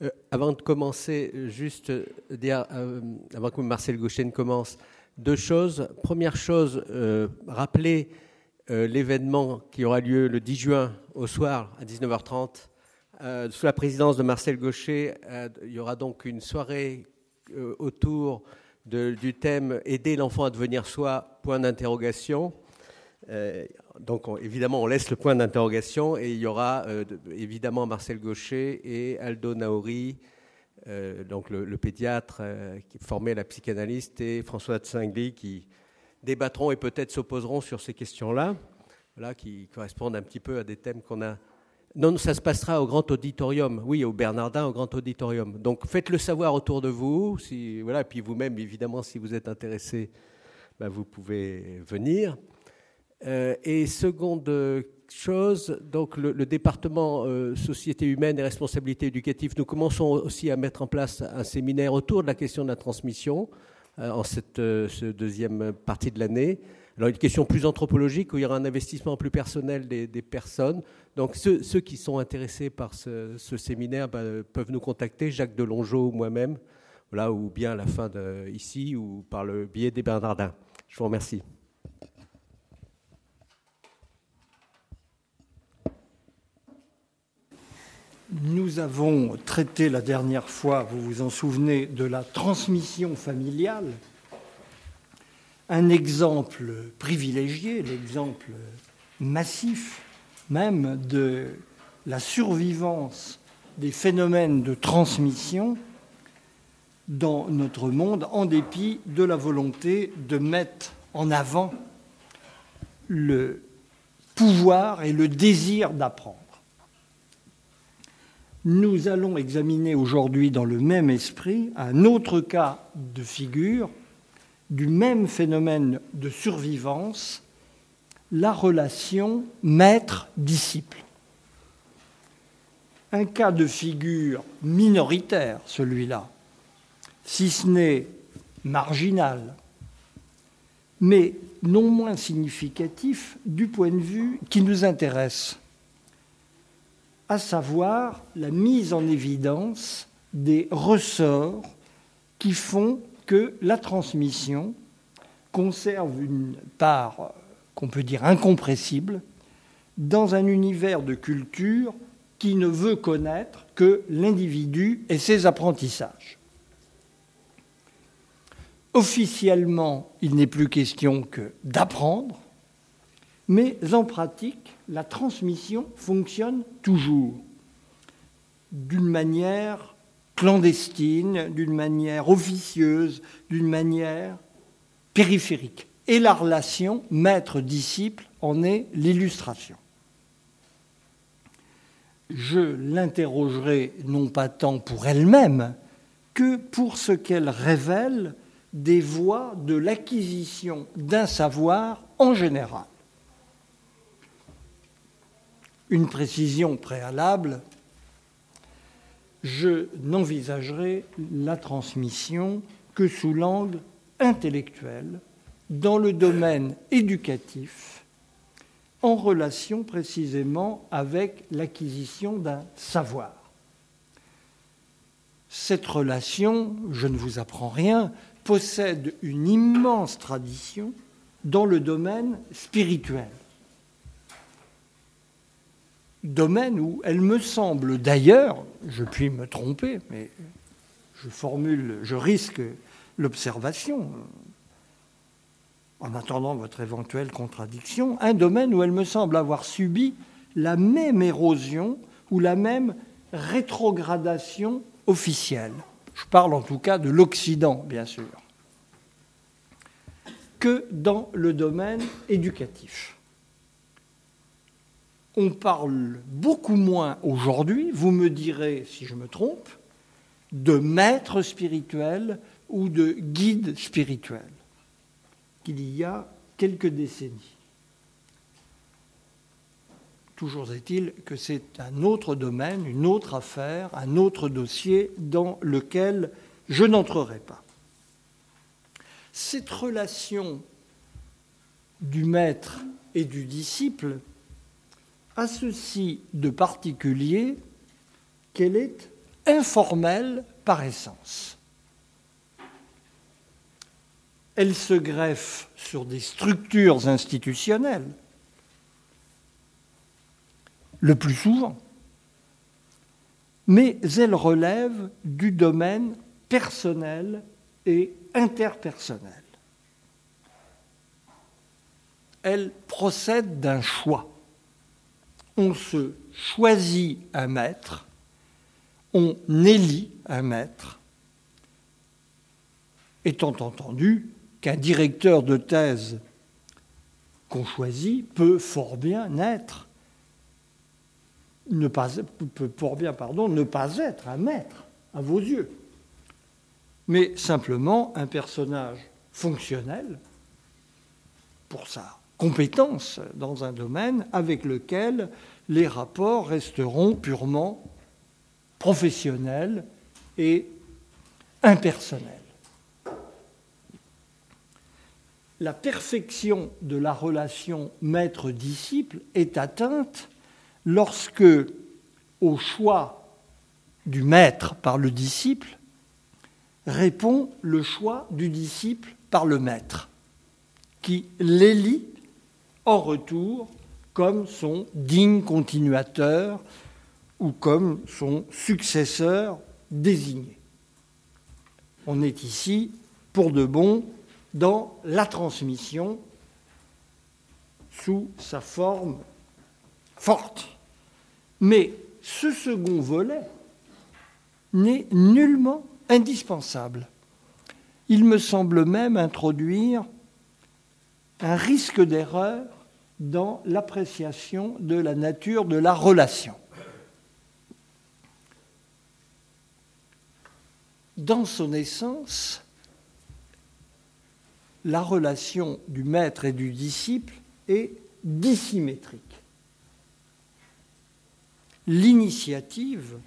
Euh, avant de commencer, juste dire, euh, avant que Marcel Gauchen commence, deux choses. Première chose, euh, rappeler l'événement qui aura lieu le 10 juin au soir à 19h30 sous la présidence de Marcel Gaucher. il y aura donc une soirée autour du thème Aider l'enfant à devenir soi, point d'interrogation. Donc évidemment, on laisse le point d'interrogation et il y aura évidemment Marcel Gaucher et Aldo Naori, euh, donc le, pédiatre euh, qui formait la psychanalyste, et François Tsingli qui débattront et peut-être s'opposeront sur ces questions-là, là, qui correspondent un petit peu à des thèmes qu'on a. Non, ça se passera au Grand Auditorium, oui, au Bernardin, au Grand Auditorium. Donc faites-le savoir autour de vous, voilà, et puis vous-même, évidemment, si vous êtes intéressé, ben, vous pouvez venir. Euh, et seconde chose, donc le, département euh, Société humaine et responsabilité éducative, nous commençons aussi à mettre en place un séminaire autour de la question de la transmission euh, en cette, deuxième partie de l'année. Alors une question plus anthropologique où il y aura un investissement plus personnel des, personnes. Donc ceux, qui sont intéressés par ce, séminaire ben, peuvent nous contacter, Jacques Delongeau ou moi-même, voilà, ou bien à la fin de, ici ou par le biais des Bernardins. Je vous remercie. Nous avons traité la dernière fois, vous vous en souvenez, de la transmission familiale. Un exemple privilégié, l'exemple massif même de la survivance des phénomènes de transmission dans notre monde en dépit de la volonté de mettre en avant le pouvoir et le désir d'apprendre. Nous allons examiner aujourd'hui dans le même esprit un autre cas de figure du même phénomène de survivance, la relation maître-disciple. Un cas de figure minoritaire, celui-là, si ce n'est marginal, mais non moins significatif du point de vue qui nous intéresse à savoir la mise en évidence des ressorts qui font que la transmission conserve une part qu'on peut dire incompressible dans un univers de culture qui ne veut connaître que l'individu et ses apprentissages. Officiellement, il n'est plus question que d'apprendre, mais en pratique, la transmission fonctionne toujours d'une manière clandestine, d'une manière officieuse, d'une manière périphérique. Et la relation maître-disciple en est l'illustration. Je l'interrogerai non pas tant pour elle-même que pour ce qu'elle révèle des voies de l'acquisition d'un savoir en général. Une précision préalable, je n'envisagerai la transmission que sous l'angle intellectuel, dans le domaine éducatif, en relation précisément avec l'acquisition d'un savoir. Cette relation, je ne vous apprends rien, possède une immense tradition dans le domaine spirituel domaine où elle me semble. D'ailleurs, je puis me tromper, mais je formule, je risque l'observation, en attendant votre éventuelle contradiction, un domaine où elle me semble avoir subi la même érosion ou la même rétrogradation officielle. Je parle en tout cas de l'Occident, bien sûr, que dans le domaine éducatif on parle beaucoup moins aujourd'hui, vous me direz si je me trompe, de maître spirituel ou de guide spirituel qu'il y a quelques décennies. Toujours est-il que c'est un autre domaine, une autre affaire, un autre dossier dans lequel je n'entrerai pas. Cette relation du maître et du disciple a ceci de particulier qu'elle est informelle par essence. Elle se greffe sur des structures institutionnelles, le plus souvent, mais elle relève du domaine personnel et interpersonnel. Elle procède d'un choix. On se choisit un maître, on élit un maître, étant entendu qu'un directeur de thèse qu'on choisit peut fort bien être, ne pas, bien pardon, ne pas être un maître à vos yeux, mais simplement un personnage fonctionnel pour sa compétence dans un domaine avec lequel les rapports resteront purement professionnels et impersonnels. La perfection de la relation maître-disciple est atteinte lorsque, au choix du maître par le disciple, répond le choix du disciple par le maître, qui l'élit en retour comme son digne continuateur ou comme son successeur désigné. On est ici, pour de bon, dans la transmission sous sa forme forte. Mais ce second volet n'est nullement indispensable. Il me semble même introduire un risque d'erreur dans l'appréciation de la nature de la relation. Dans son essence, la relation du maître et du disciple est dissymétrique. L'initiative,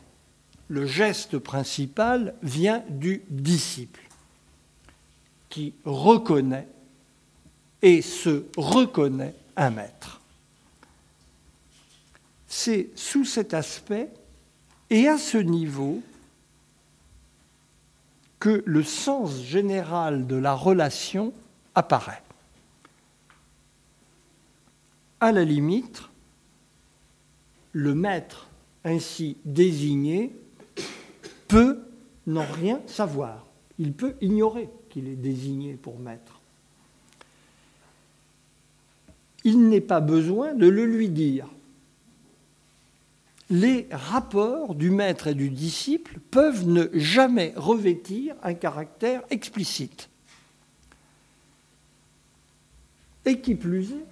le geste principal, vient du disciple, qui reconnaît et se reconnaît un maître. C'est sous cet aspect et à ce niveau que le sens général de la relation apparaît. À la limite, le maître ainsi désigné peut n'en rien savoir. Il peut ignorer qu'il est désigné pour maître il n'est pas besoin de le lui dire. Les rapports du maître et du disciple peuvent ne jamais revêtir un caractère explicite. Et qui plus est,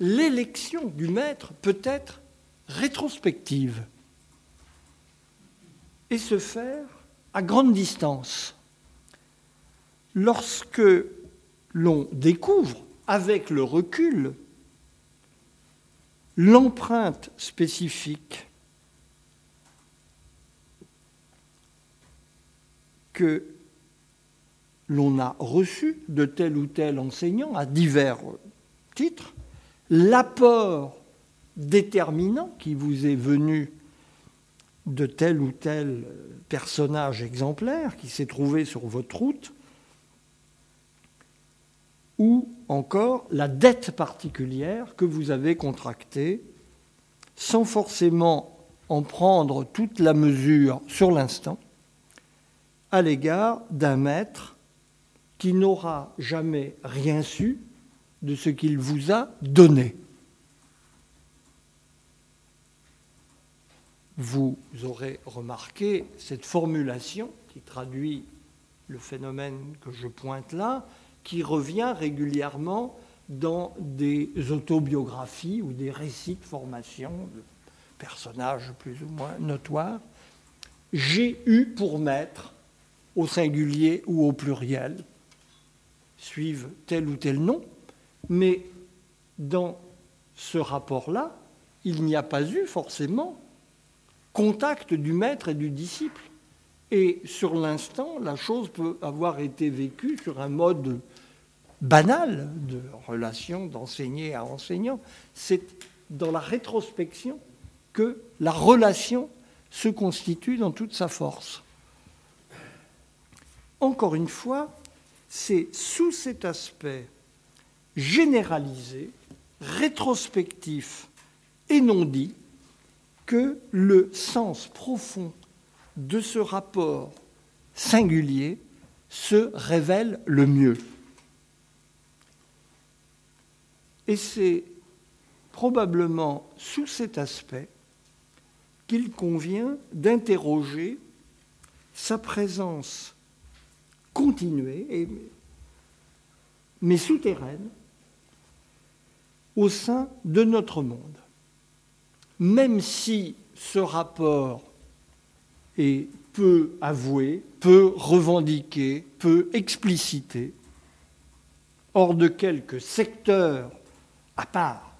l'élection du maître peut être rétrospective et se faire à grande distance. Lorsque l'on découvre avec le recul, l'empreinte spécifique que l'on a reçue de tel ou tel enseignant à divers titres, l'apport déterminant qui vous est venu de tel ou tel personnage exemplaire qui s'est trouvé sur votre route, ou encore la dette particulière que vous avez contractée sans forcément en prendre toute la mesure sur l'instant à l'égard d'un maître qui n'aura jamais rien su de ce qu'il vous a donné. Vous aurez remarqué cette formulation qui traduit le phénomène que je pointe là, qui revient régulièrement dans des autobiographies ou des récits de formation de personnages plus ou moins notoires. J'ai eu pour maître, au singulier ou au pluriel, suivent tel ou tel nom, mais dans ce rapport-là, il n'y a pas eu forcément contact du maître et du disciple. Et sur l'instant, la chose peut avoir été vécue sur un mode banal de relation d'enseigné à enseignant. C'est dans la rétrospection que la relation se constitue dans toute sa force. Encore une fois, c'est sous cet aspect généralisé, rétrospectif et non dit que le sens profond de ce rapport singulier se révèle le mieux. Et c'est probablement sous cet aspect qu'il convient d'interroger sa présence continuée, mais souterraine, au sein de notre monde. Même si ce rapport est peu avoué, peu revendiqué, peu explicité, hors de quelques secteurs à part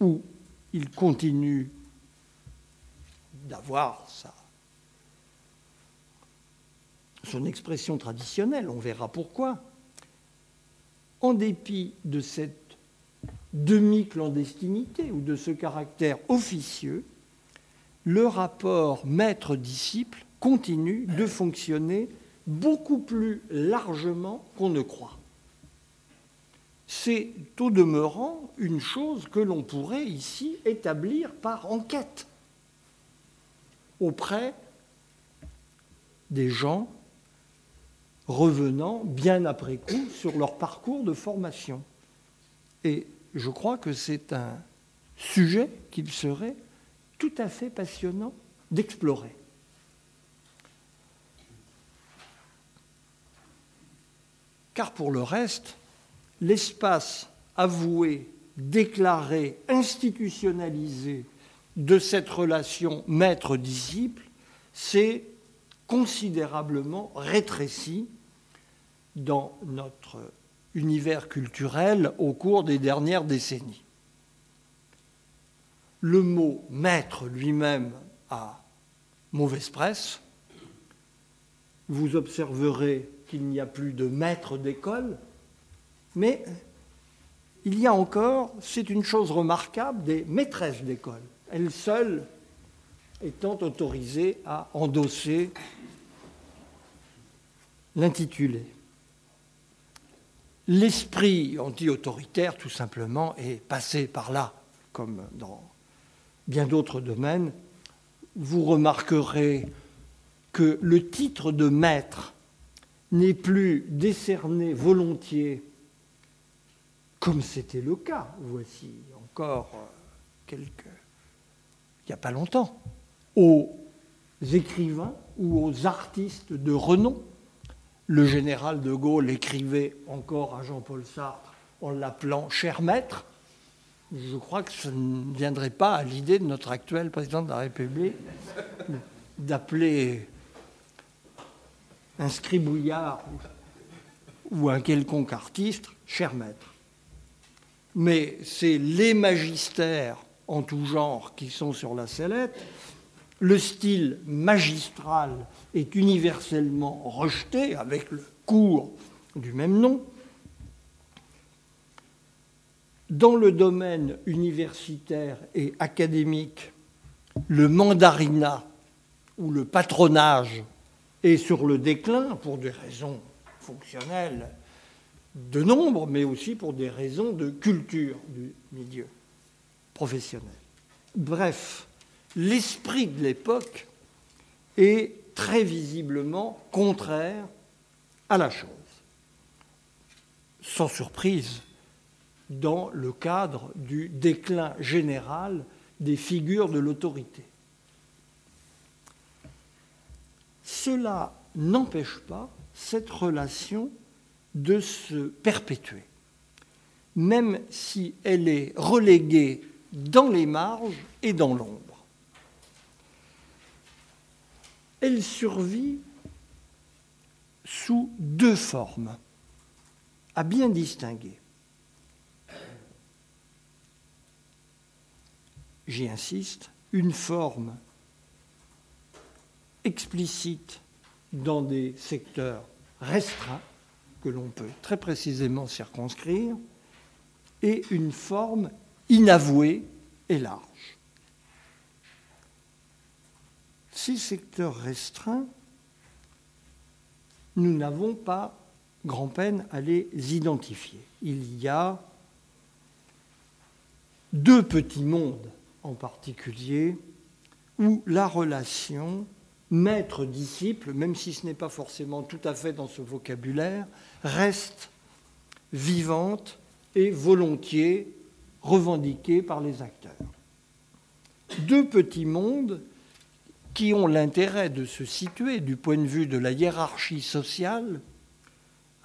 où il continue d'avoir son expression traditionnelle, on verra pourquoi. En dépit de cette demi-clandestinité ou de ce caractère officieux, le rapport maître-disciple continue de fonctionner beaucoup plus largement qu'on ne croit. C'est au demeurant une chose que l'on pourrait ici établir par enquête auprès des gens revenant bien après coup sur leur parcours de formation. Et je crois que c'est un sujet qu'il serait tout à fait passionnant d'explorer. Car pour le reste, l'espace avoué, déclaré, institutionnalisé de cette relation maître-disciple s'est considérablement rétréci dans notre univers culturel au cours des dernières décennies. Le mot maître lui-même a mauvaise presse. Vous observerez qu'il n'y a plus de maître d'école, mais il y a encore, c'est une chose remarquable, des maîtresses d'école, elles seules étant autorisées à endosser l'intitulé. L'esprit anti-autoritaire, tout simplement, est passé par là, comme dans bien d'autres domaines. Vous remarquerez que le titre de maître n'est plus décerné volontiers, comme c'était le cas, voici encore quelques, il n'y a pas longtemps, aux écrivains ou aux artistes de renom le général de Gaulle écrivait encore à Jean-Paul Sartre en l'appelant cher maître. Je crois que ce ne viendrait pas à l'idée de notre actuel président de la République d'appeler un scribouillard ou un quelconque artiste cher maître. Mais c'est les magistères en tout genre qui sont sur la sellette le style magistral est universellement rejeté avec le cours du même nom. Dans le domaine universitaire et académique, le mandarinat ou le patronage est sur le déclin pour des raisons fonctionnelles de nombre, mais aussi pour des raisons de culture du milieu professionnel. Bref, l'esprit de l'époque est très visiblement contraire à la chose. Sans surprise, dans le cadre du déclin général des figures de l'autorité. Cela n'empêche pas cette relation de se perpétuer, même si elle est reléguée dans les marges et dans l'ombre. elle survit sous deux formes, à bien distinguer. J'y insiste, une forme explicite dans des secteurs restreints que l'on peut très précisément circonscrire, et une forme inavouée et large. ces secteurs restreints, nous n'avons pas grand-peine à les identifier. Il y a deux petits mondes en particulier où la relation maître-disciple, même si ce n'est pas forcément tout à fait dans ce vocabulaire, reste vivante et volontiers revendiquée par les acteurs. Deux petits mondes qui ont l'intérêt de se situer du point de vue de la hiérarchie sociale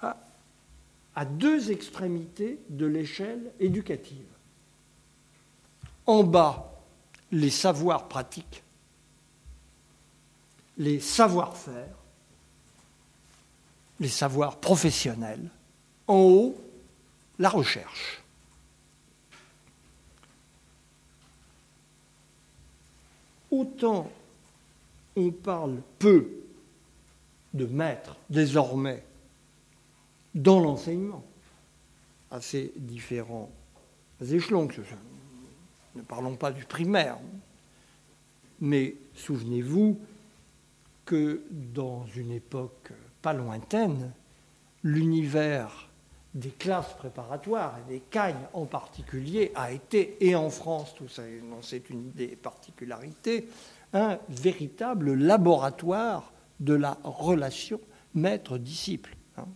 à, deux extrémités de l'échelle éducative. En bas, les savoirs pratiques, les savoir-faire, les savoirs professionnels. En haut, la recherche. Autant on parle peu de maîtres désormais dans l'enseignement, à ces différents échelons. Ne parlons pas du primaire, mais souvenez-vous que dans une époque pas lointaine, l'univers des classes préparatoires et des cagnes en particulier a été, et en France, tout ça, c'est une des particularités, un véritable laboratoire de la relation maître-disciple. Hein.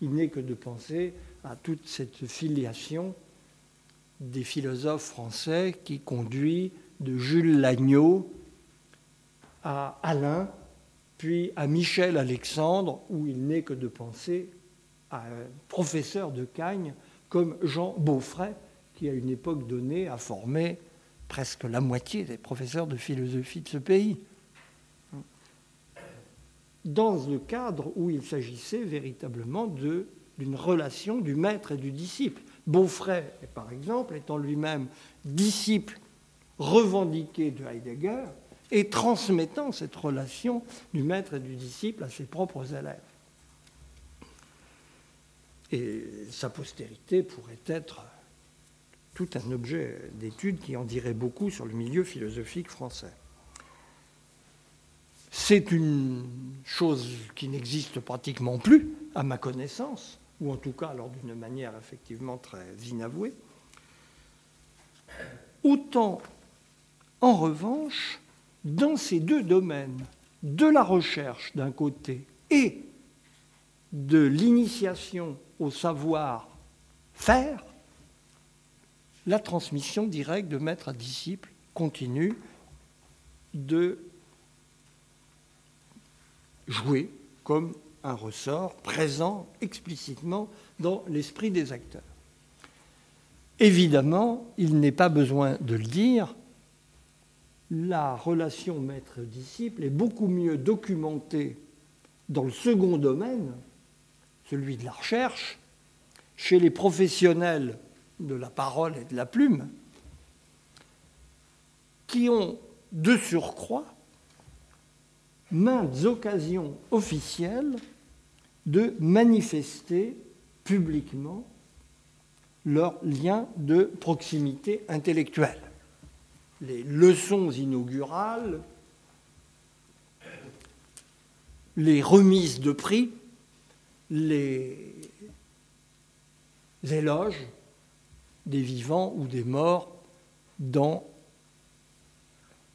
il n'est que de penser à toute cette filiation des philosophes français qui conduit de Jules Lagneau à Alain, puis à Michel Alexandre, où il n'est que de penser à un professeur de Cagnes comme Jean Beaufray, qui à une époque donnée a formé presque la moitié des professeurs de philosophie de ce pays, dans le cadre où il s'agissait véritablement d'une relation du maître et du disciple. Beaufray, par exemple, étant lui-même disciple revendiqué de Heidegger et transmettant cette relation du maître et du disciple à ses propres élèves. Et sa postérité pourrait être tout un objet d'étude qui en dirait beaucoup sur le milieu philosophique français. C'est une chose qui n'existe pratiquement plus, à ma connaissance, ou en tout cas alors d'une manière effectivement très inavouée. Autant, en revanche, dans ces deux domaines, de la recherche d'un côté et de l'initiation au savoir faire, la transmission directe de maître à disciple continue de jouer comme un ressort présent explicitement dans l'esprit des acteurs. Évidemment, il n'est pas besoin de le dire, la relation maître-disciple est beaucoup mieux documentée dans le second domaine, celui de la recherche, chez les professionnels de la parole et de la plume, qui ont de surcroît maintes occasions officielles de manifester publiquement leur lien de proximité intellectuelle. Les leçons inaugurales, les remises de prix, les éloges des vivants ou des morts dans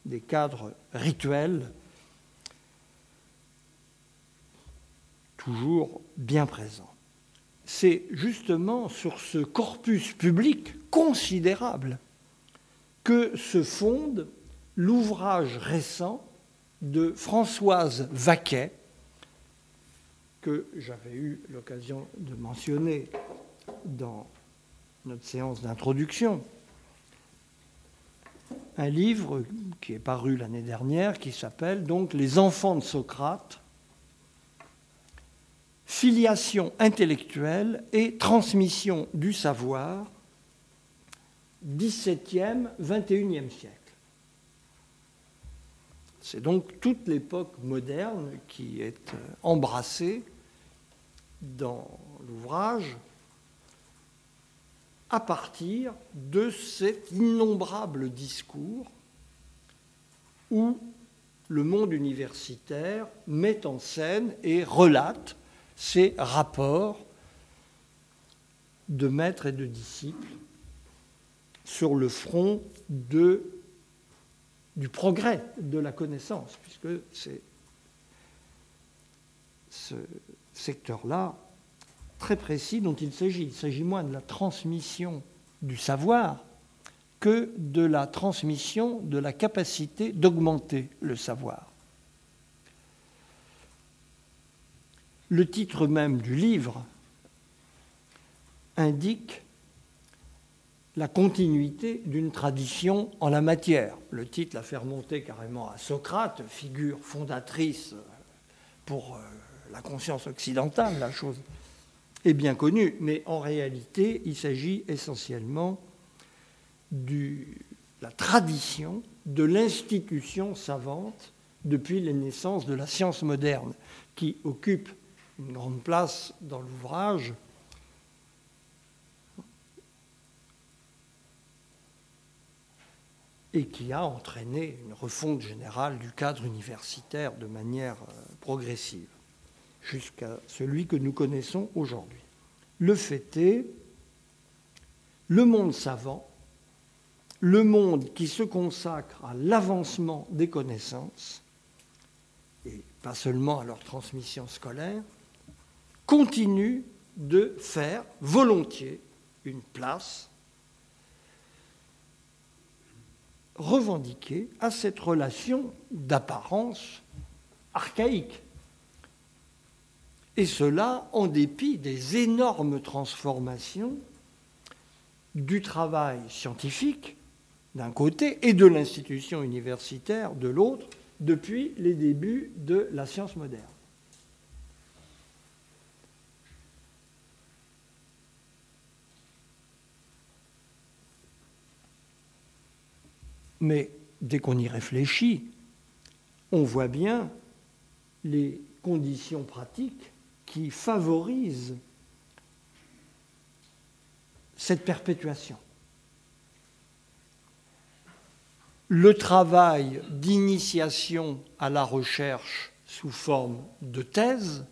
des cadres rituels toujours bien présents. C'est justement sur ce corpus public considérable que se fonde l'ouvrage récent de Françoise Vaquet, que j'avais eu l'occasion de mentionner dans notre séance d'introduction, un livre qui est paru l'année dernière qui s'appelle donc Les enfants de Socrate, filiation intellectuelle et transmission du savoir, 17e, 21e siècle. C'est donc toute l'époque moderne qui est embrassée dans l'ouvrage à partir de cet innombrable discours où le monde universitaire met en scène et relate ces rapports de maîtres et de disciples sur le front du progrès de la connaissance, puisque c'est ce secteur-là très précis dont il s'agit. Il s'agit moins de la transmission du savoir que de la transmission de la capacité d'augmenter le savoir. Le titre même du livre indique la continuité d'une tradition en la matière. Le titre l'a fait remonter carrément à Socrate, figure fondatrice pour euh, la conscience occidentale, la chose est bien connue, mais en réalité, il s'agit essentiellement de la tradition de l'institution savante depuis les naissances de la science moderne, qui occupe une grande place dans l'ouvrage. Et qui a entraîné une refonte générale du cadre universitaire de manière euh, progressive jusqu'à celui que nous connaissons aujourd'hui. Le fait est, le monde savant, le monde qui se consacre à l'avancement des connaissances, et pas seulement à leur transmission scolaire, continue de faire volontiers une place revendiquée à cette relation d'apparence archaïque et cela en dépit des énormes transformations du travail scientifique d'un côté et de l'institution universitaire de l'autre depuis les débuts de la science moderne. Mais dès qu'on y réfléchit, on voit bien les conditions pratiques qui favorise cette perpétuation. Le travail d'initiation à la recherche sous forme de thèse,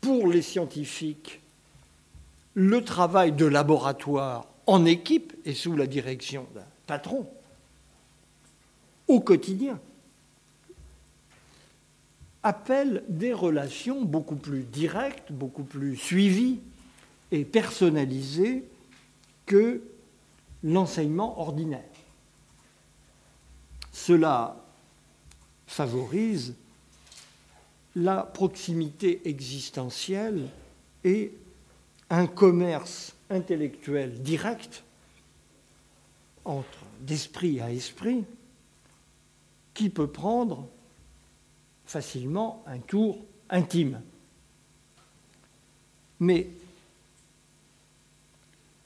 pour les scientifiques, le travail de laboratoire en équipe et sous la direction d'un patron au quotidien appelle des relations beaucoup plus directes, beaucoup plus suivies et personnalisées que l'enseignement ordinaire. Cela favorise la proximité existentielle et un commerce intellectuel direct entre d'esprit à esprit qui peut prendre facilement un tour intime. Mais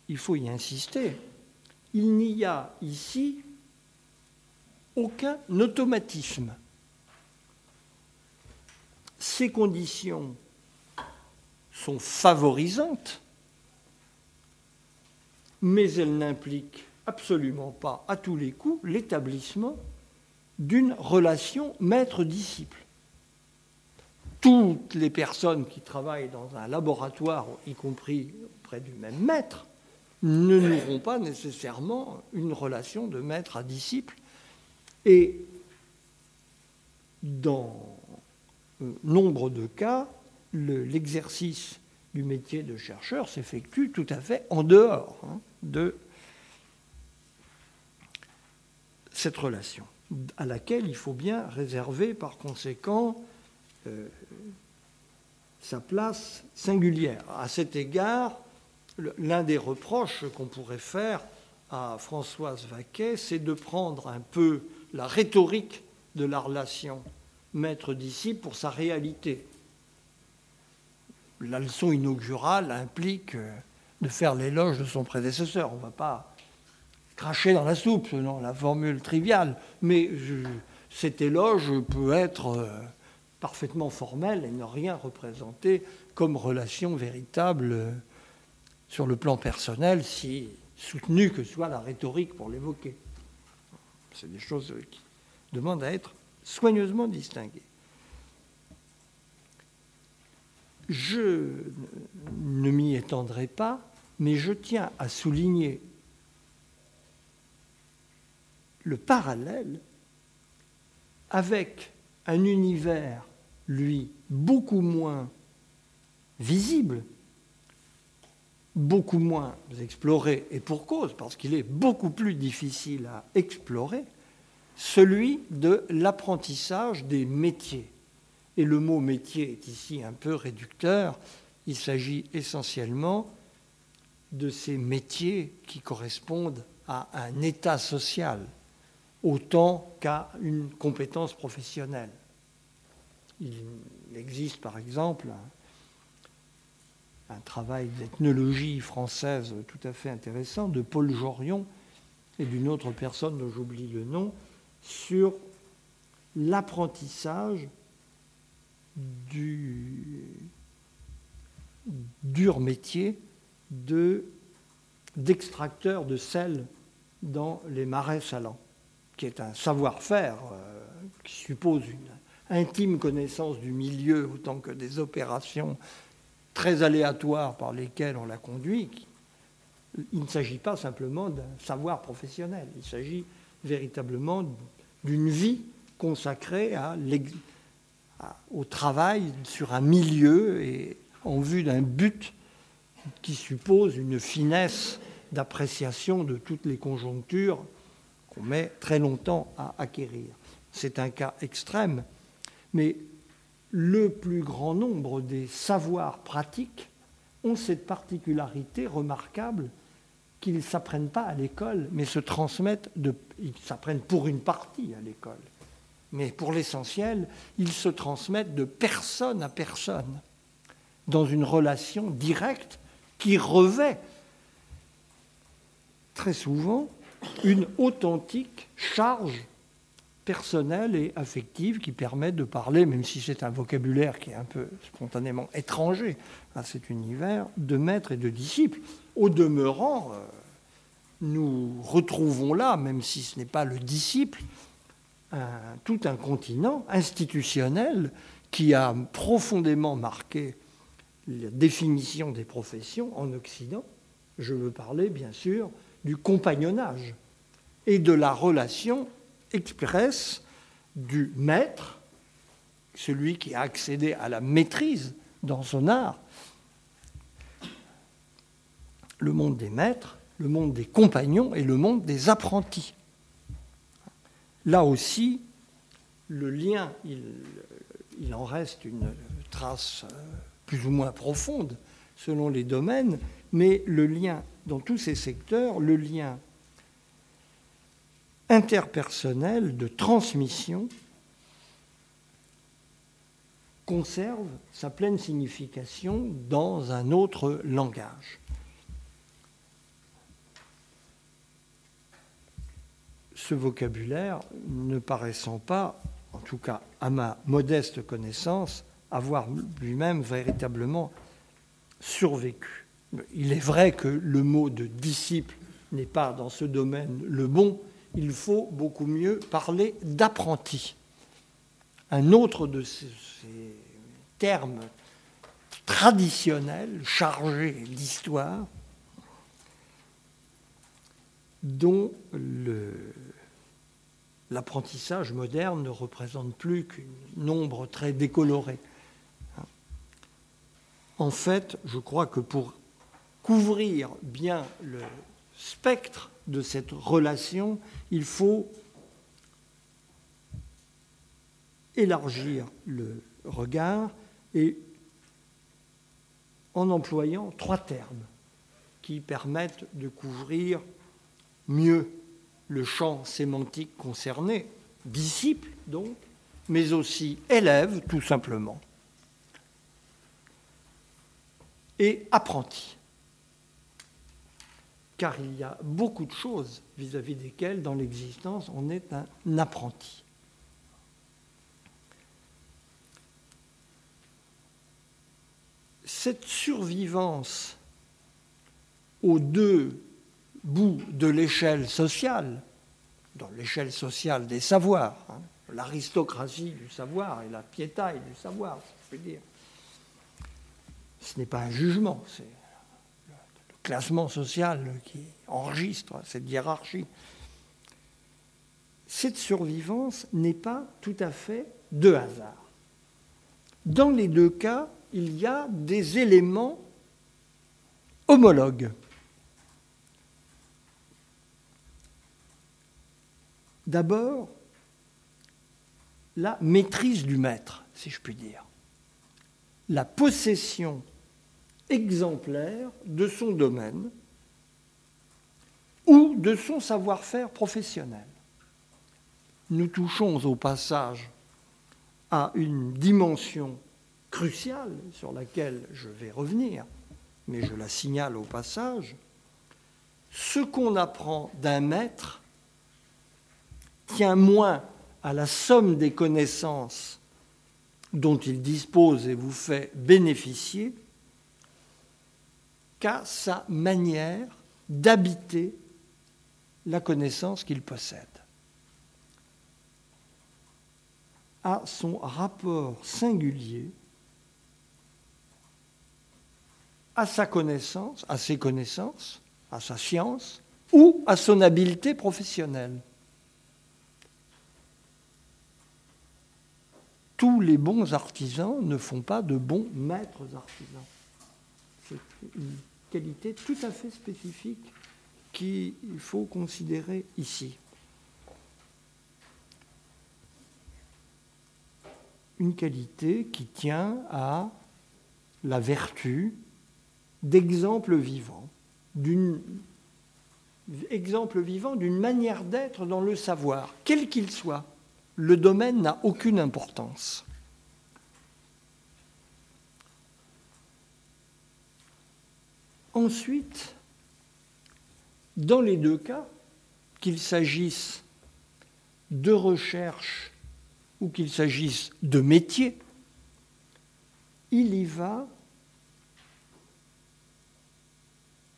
il faut y insister, il n'y a ici aucun automatisme. Ces conditions sont favorisantes, mais elles n'impliquent absolument pas à tous les coups l'établissement d'une relation maître-disciple toutes les personnes qui travaillent dans un laboratoire, y compris auprès du même maître, ne n'auront pas nécessairement une relation de maître à disciple. Et dans nombre de cas, l'exercice du métier de chercheur s'effectue tout à fait en dehors hein, de cette relation, à laquelle il faut bien réserver par conséquent euh, sa place singulière. À cet égard, l'un des reproches qu'on pourrait faire à Françoise Vaquet, c'est de prendre un peu la rhétorique de la relation maître-disciple pour sa réalité. La leçon inaugurale implique euh, de faire l'éloge de son prédécesseur. On ne va pas cracher dans la soupe, selon la formule triviale, mais cet éloge peut être euh, parfaitement formelle et ne rien représenter comme relation véritable euh, sur le plan personnel, si soutenu que soit la rhétorique pour l'évoquer. C'est des choses qui demandent à être soigneusement distingué. Je ne m'y étendrai pas, mais je tiens à souligner le parallèle avec un univers, lui, beaucoup moins visible, beaucoup moins exploré, et pour cause, parce qu'il est beaucoup plus difficile à explorer, celui de l'apprentissage des métiers. Et le mot métier est ici un peu réducteur. Il s'agit essentiellement de ces métiers qui correspondent à un état social autant qu'à une compétence professionnelle. Il existe par exemple un, travail d'ethnologie française tout à fait intéressant de Paul Jorion et d'une autre personne dont j'oublie le nom sur l'apprentissage du dur métier d'extracteur de, sel dans les marais salants, qui est un savoir-faire euh, qui suppose une intime connaissance du milieu autant que des opérations très aléatoires par lesquelles on la conduit. Il ne s'agit pas simplement d'un savoir professionnel, il s'agit véritablement d'une vie consacrée au travail sur un milieu et en vue d'un but qui suppose une finesse d'appréciation de toutes les conjonctures met très longtemps à acquérir. C'est un cas extrême, mais le plus grand nombre des savoirs pratiques ont cette particularité remarquable qu'ils ne s'apprennent pas à l'école, mais se transmettent, de, ils s'apprennent pour une partie à l'école. Mais pour l'essentiel, ils se transmettent de personne à personne, dans une relation directe qui revêt très souvent une authentique charge personnelle et affective qui permet de parler, même si c'est un vocabulaire qui est un peu spontanément étranger à cet univers, de maître et de disciple. Au demeurant, euh, nous retrouvons là, même si ce n'est pas le disciple, tout un continent institutionnel qui a profondément marqué la définition des professions en Occident, je veux parler bien sûr du compagnonnage et de la relation expresse du maître, celui qui a accédé à la maîtrise dans son art, le monde des maîtres, le monde des compagnons et le monde des apprentis. Là aussi, le lien, il, il en reste une trace euh, plus ou moins profonde selon les domaines, mais le lien dans tous ces secteurs, le lien interpersonnel de transmission conserve sa pleine signification dans un autre langage. Ce vocabulaire ne paraissant pas, en tout cas à ma modeste connaissance, avoir lui-même véritablement survécu. Il est vrai que le mot de disciple n'est pas dans ce domaine le bon, il faut beaucoup mieux parler d'apprenti. Un autre de ces, termes traditionnels, chargés d'histoire, dont l'apprentissage moderne ne représente plus qu'un nombre très décoloré. En fait, je crois que pour couvrir bien le spectre de cette relation, il faut élargir le regard et en employant trois termes qui permettent de couvrir mieux le champ sémantique concerné, disciple donc, mais aussi élève tout simplement et apprenti. Car il y a beaucoup de choses vis-à-vis desquelles, dans l'existence, on est un apprenti. Cette survivance aux deux bouts de l'échelle sociale, dans l'échelle sociale des savoirs, hein, l'aristocratie du savoir et la piétaille du savoir, si je puis dire. Ce n'est pas un jugement, c'est classement social qui enregistre cette hiérarchie. Cette survivance n'est pas tout à fait de hasard. Dans les deux cas, il y a des éléments homologues. D'abord, la maîtrise du maître, si je puis dire. La possession exemplaire de son domaine ou de son savoir-faire professionnel. Nous touchons au passage à une dimension cruciale sur laquelle je vais revenir, mais je la signale au passage. Ce qu'on apprend d'un maître tient moins à la somme des connaissances dont il dispose et vous fait bénéficier qu'à sa manière d'habiter la connaissance qu'il possède, à son rapport singulier à sa connaissance, à ses connaissances, à sa science ou à son habileté professionnelle. tous les bons artisans ne font pas de bons maîtres artisans. C'est une qualité tout à fait spécifique qu'il faut considérer ici. Une qualité qui tient à la vertu d'exemple vivant, d'une exemple vivant d'une manière d'être dans le savoir, quel qu'il soit le domaine n'a aucune importance. Ensuite, dans les deux cas, qu'il s'agisse de recherche ou qu'il s'agisse de métier, il y va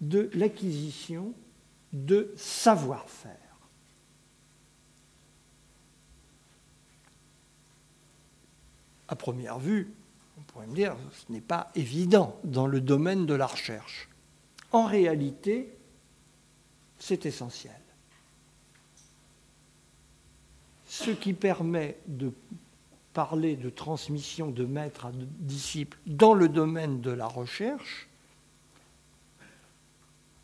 de l'acquisition de savoir-faire. à première vue, on pourrait me dire, ce n'est pas évident dans le domaine de la recherche. En réalité, c'est essentiel. Ce qui permet de parler de transmission de maître à disciple dans le domaine de la recherche,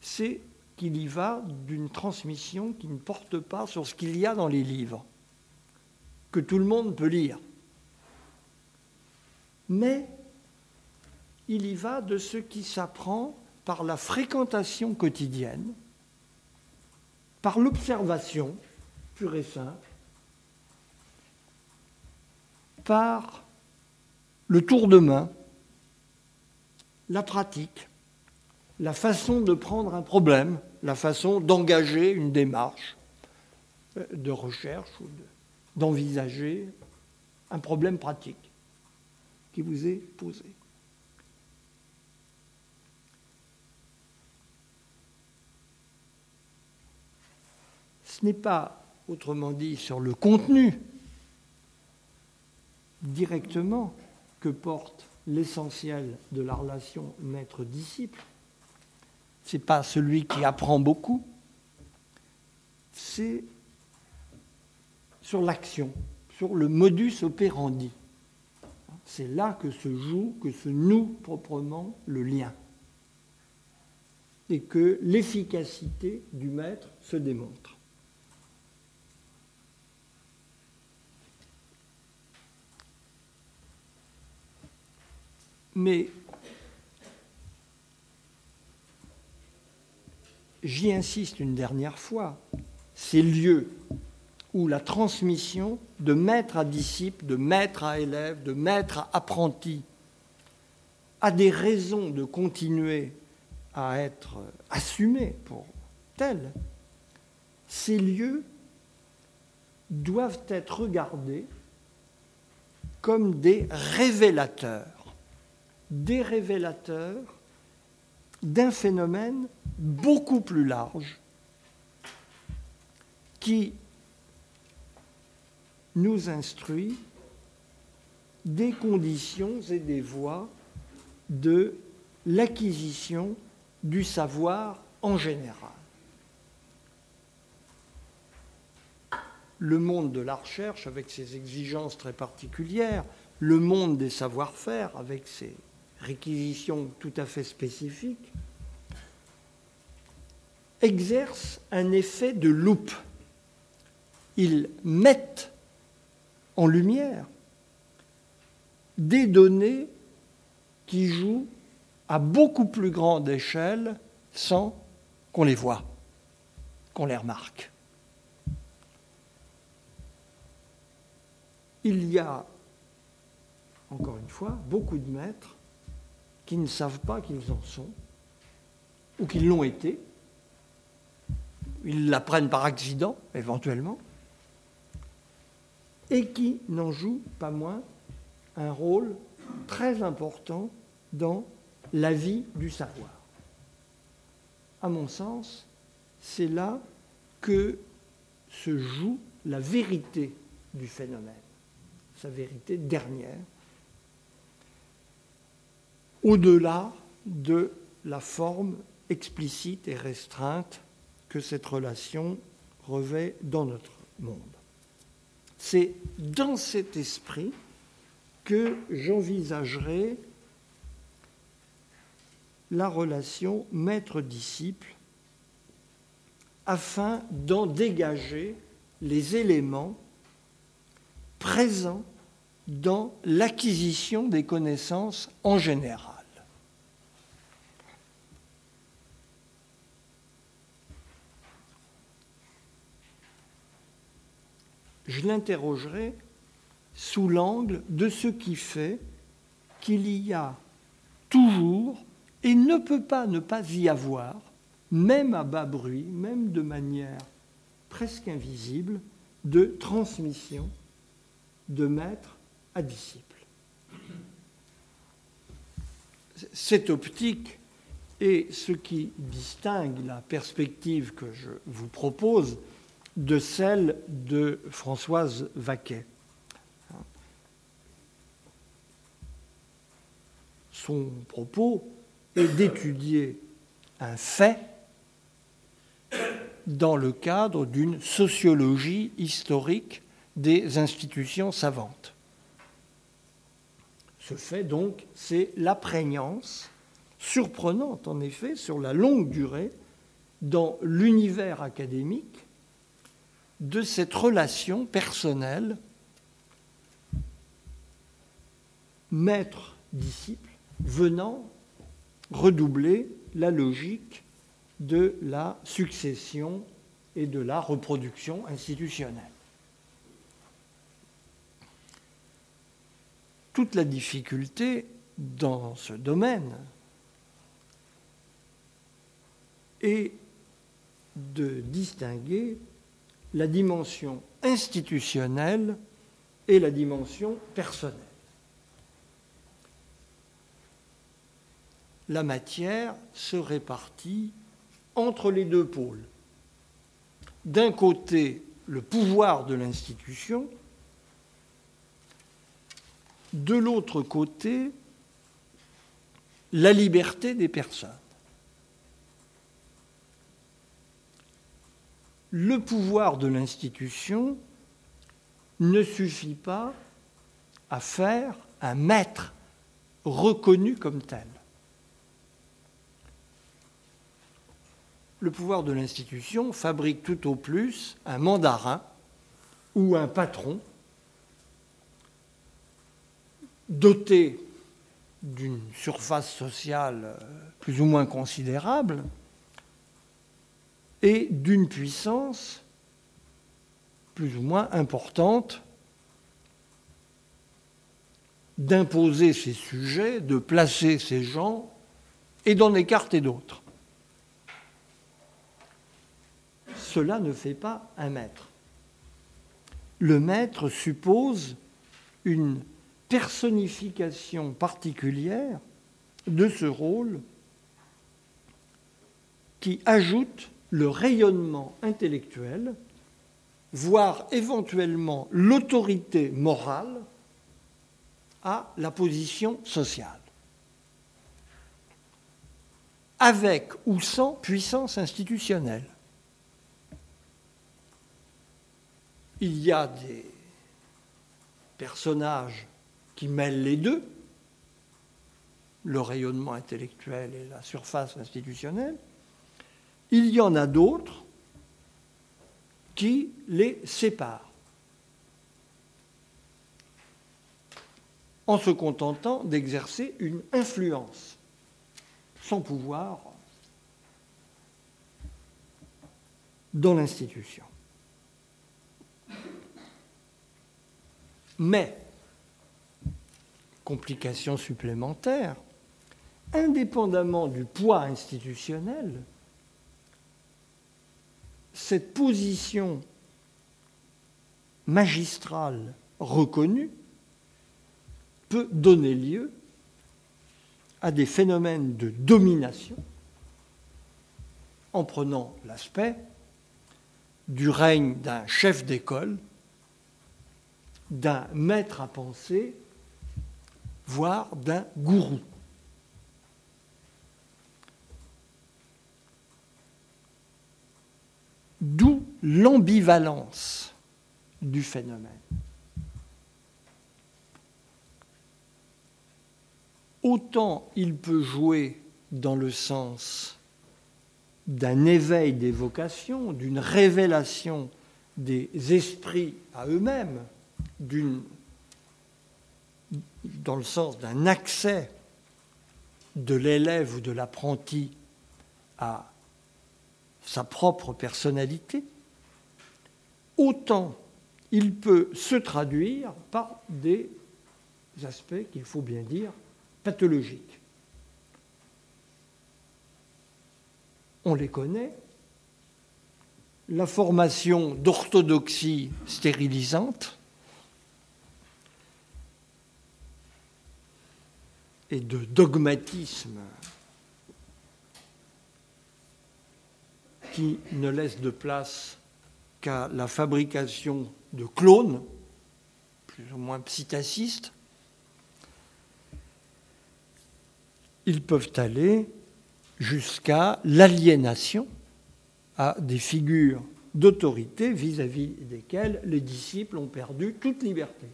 c'est qu'il y va d'une transmission qui ne porte pas sur ce qu'il y a dans les livres, que tout le monde peut lire mais il y va de ce qui s'apprend par la fréquentation quotidienne, par l'observation pure et simple, par le tour de main, la pratique, la façon de prendre un problème, la façon d'engager une démarche euh, de recherche ou d'envisager un problème pratique qui vous est posé. Ce n'est pas, autrement dit, sur le contenu directement que porte l'essentiel de la relation maître-disciple. Ce n'est pas celui qui apprend beaucoup, c'est sur l'action, sur le modus operandi. C'est là que se joue, que se noue proprement le lien. Et que l'efficacité du maître se démontre. Mais j'y insiste une dernière fois, ces lieux où la transmission de maître à disciple, de maître à élève, de maître à apprenti, a des raisons de continuer à être assumés pour tels, ces lieux doivent être regardés comme des révélateurs, des révélateurs d'un phénomène beaucoup plus large qui nous instruit des conditions et des voies de l'acquisition du savoir en général. Le monde de la recherche, avec ses exigences très particulières, le monde des savoir-faire, avec ses réquisitions tout à fait spécifiques, exerce un effet de loupe. Ils mettent en lumière des données qui jouent à beaucoup plus grande échelle sans qu'on les voit, qu'on les remarque. Il y a, encore une fois, beaucoup de maîtres qui ne savent pas qu'ils en sont, ou qu'ils l'ont été. Ils l'apprennent par accident, éventuellement, et qui n'en jouent pas moins un rôle très important dans la vie du savoir. À mon sens, c'est là que se joue la vérité du phénomène, sa vérité dernière, au-delà de la forme explicite et restreinte que cette relation revêt dans notre monde. C'est dans cet esprit que j'envisagerai la relation maître-disciple afin d'en dégager les éléments présents dans l'acquisition des connaissances en général. Je l'interrogerai sous l'angle de ce qui fait qu'il y a toujours et ne peut pas ne pas y avoir, même à bas bruit, même de manière presque invisible, de transmission de maître à disciple. Cette optique est ce qui distingue la perspective que je vous propose de celle de Françoise Vaquet. Son propos est d'étudier un fait dans le cadre d'une sociologie historique des institutions savantes. Ce fait, donc, c'est la prégnance, surprenante en effet, sur la longue durée, dans l'univers académique, de cette relation personnelle maître-disciple venant redoubler la logique de la succession et de la reproduction institutionnelle. Toute la difficulté dans ce domaine est de distinguer la dimension institutionnelle et la dimension personnelle. La matière se répartit entre les deux pôles. D'un côté, le pouvoir de l'institution, de l'autre côté, la liberté des personnes. Le pouvoir de l'institution ne suffit pas à faire un maître reconnu comme tel. Le pouvoir de l'institution fabrique tout au plus un mandarin ou un patron doté d'une surface sociale plus ou moins considérable, et d'une puissance plus ou moins importante d'imposer ses sujets, de placer ses gens et d'en écarter d'autres. Cela ne fait pas un maître. Le maître suppose une personnification particulière de ce rôle qui ajoute le rayonnement intellectuel voire éventuellement l'autorité morale à la position sociale, avec ou sans puissance institutionnelle. Il y a des personnages qui mêlent les deux, le rayonnement intellectuel et la surface institutionnelle. Il y en a d'autres qui les séparent, en se contentant d'exercer une influence sans pouvoir dans l'institution. Mais, complication supplémentaire, indépendamment du poids institutionnel, cette position magistrale reconnue peut donner lieu à des phénomènes de domination en prenant l'aspect du règne d'un chef d'école, d'un maître à penser, voire d'un gourou. D'où l'ambivalence du phénomène. Autant il peut jouer dans le sens d'un éveil des vocations, d'une révélation des esprits à eux-mêmes, dans le sens d'un accès de l'élève ou de l'apprenti à sa propre personnalité, autant il peut se traduire par des aspects qu'il faut bien dire pathologiques. On les connaît. La formation d'orthodoxie stérilisante et de dogmatisme qui ne laisse de place qu'à la fabrication de clones, plus ou moins psittacistes, ils peuvent aller jusqu'à l'aliénation à des figures d'autorité vis-à-vis desquelles les disciples ont perdu toute liberté.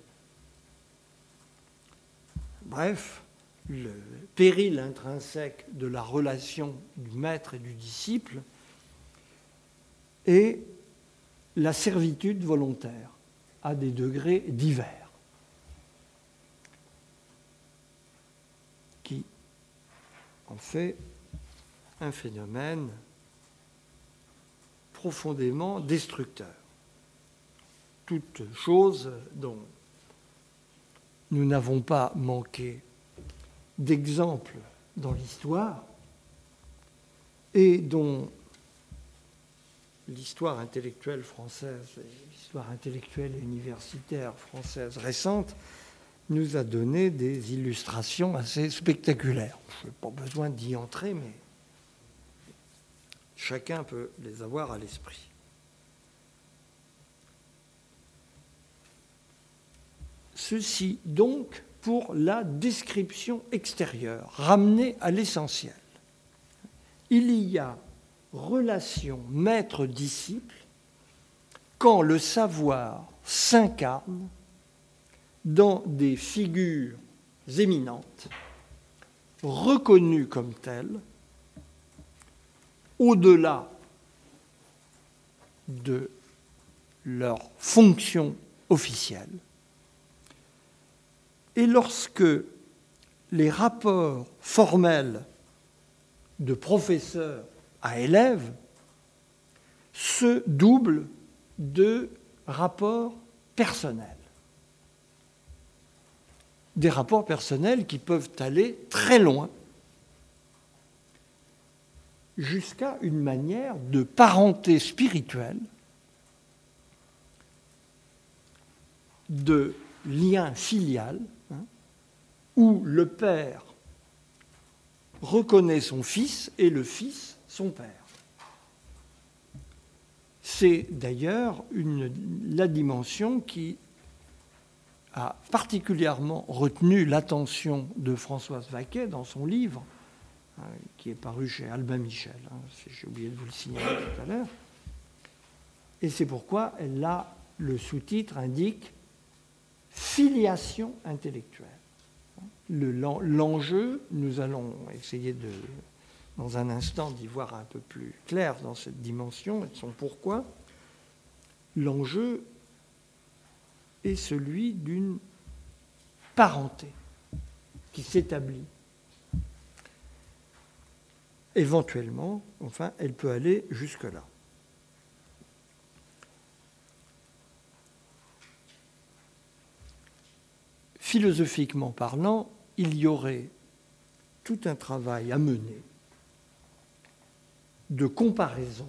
Bref, le péril intrinsèque de la relation du maître et du disciple et la servitude volontaire à des degrés divers, qui en fait un phénomène profondément destructeur. Toute chose dont nous n'avons pas manqué d'exemples dans l'histoire et dont l'histoire intellectuelle française, l'histoire intellectuelle et universitaire française récente, nous a donné des illustrations assez spectaculaires. Je n'ai pas besoin d'y entrer, mais chacun peut les avoir à l'esprit. Ceci donc pour la description extérieure, ramenée à l'essentiel. Il y a relation maître-disciple quand le savoir s'incarne dans des figures éminentes, reconnues comme telles, au-delà de leur fonction officielle. Et lorsque les rapports formels de professeurs à élève se double de rapports personnels. Des rapports personnels qui peuvent aller très loin jusqu'à une manière de parenté spirituelle, de lien filial, hein, où le père reconnaît son fils et le fils son père. C'est d'ailleurs la dimension qui a particulièrement retenu l'attention de Françoise Vaquet dans son livre, hein, qui est paru chez Albin Michel. Hein, j'ai oublié de vous le signaler tout à l'heure. Et c'est pourquoi elle là, le sous-titre indique filiation intellectuelle. L'enjeu, nous allons essayer de, dans un instant d'y voir un peu plus clair dans cette dimension et de son pourquoi. L'enjeu est celui d'une parenté qui s'établit. Éventuellement, enfin, elle peut aller jusque-là. Philosophiquement parlant, il y aurait tout un travail à mener de comparaison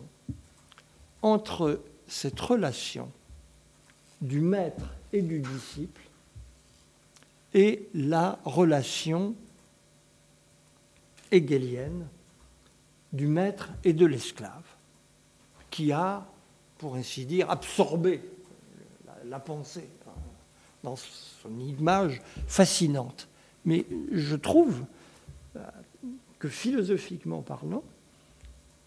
entre cette relation du maître et du disciple et la relation hegelienne du maître et de l'esclave, qui a, pour ainsi dire, absorbé la, pensée hein, dans son image fascinante. Mais je trouve euh, que philosophiquement parlant,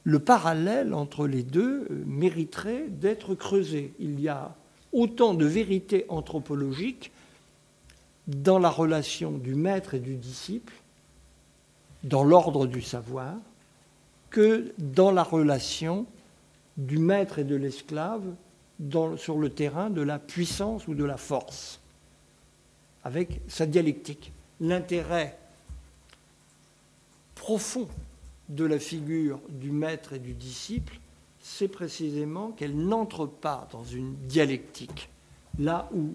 le parallèle entre les deux euh, mériterait d'être creusé. Il y a autant de vérité anthropologique dans la relation du maître et du disciple, dans l'ordre du savoir, que dans la relation du maître et de l'esclave sur le terrain de la puissance ou de la force, avec sa dialectique. L'intérêt profond de la figure du maître et du disciple c'est précisément qu'elle n'entre pas dans une dialectique, là où,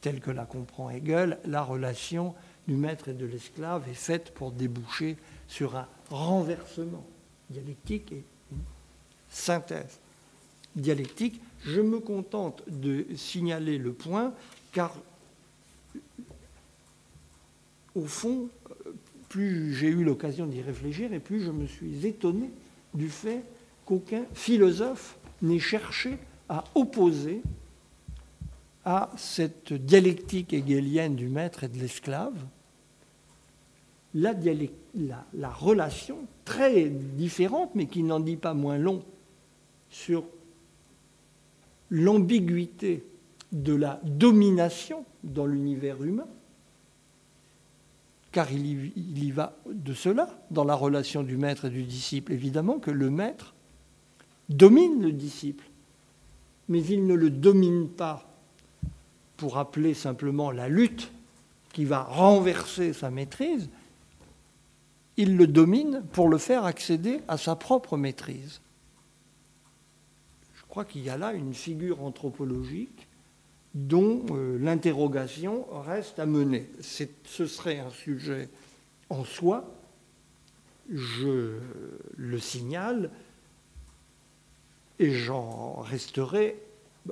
telle que la comprend Hegel, la relation du maître et de l'esclave est faite pour déboucher sur un renversement dialectique et une synthèse dialectique. Je me contente de signaler le point, car au fond, plus j'ai eu l'occasion d'y réfléchir et plus je me suis étonné du fait qu'aucun philosophe n'ait cherché à opposer à cette dialectique hegelienne du maître et de l'esclave la, la, relation très différente, mais qui n'en dit pas moins long, sur l'ambiguïté de la domination dans l'univers humain, car il y, va de cela dans la relation du maître et du disciple, évidemment que le maître domine le disciple, mais il ne le domine pas pour appeler simplement la lutte qui va renverser sa maîtrise, il le domine pour le faire accéder à sa propre maîtrise. Je crois qu'il y a là une figure anthropologique dont euh, l'interrogation reste à mener. Ce serait un sujet en soi, je le signale, et j'en resterai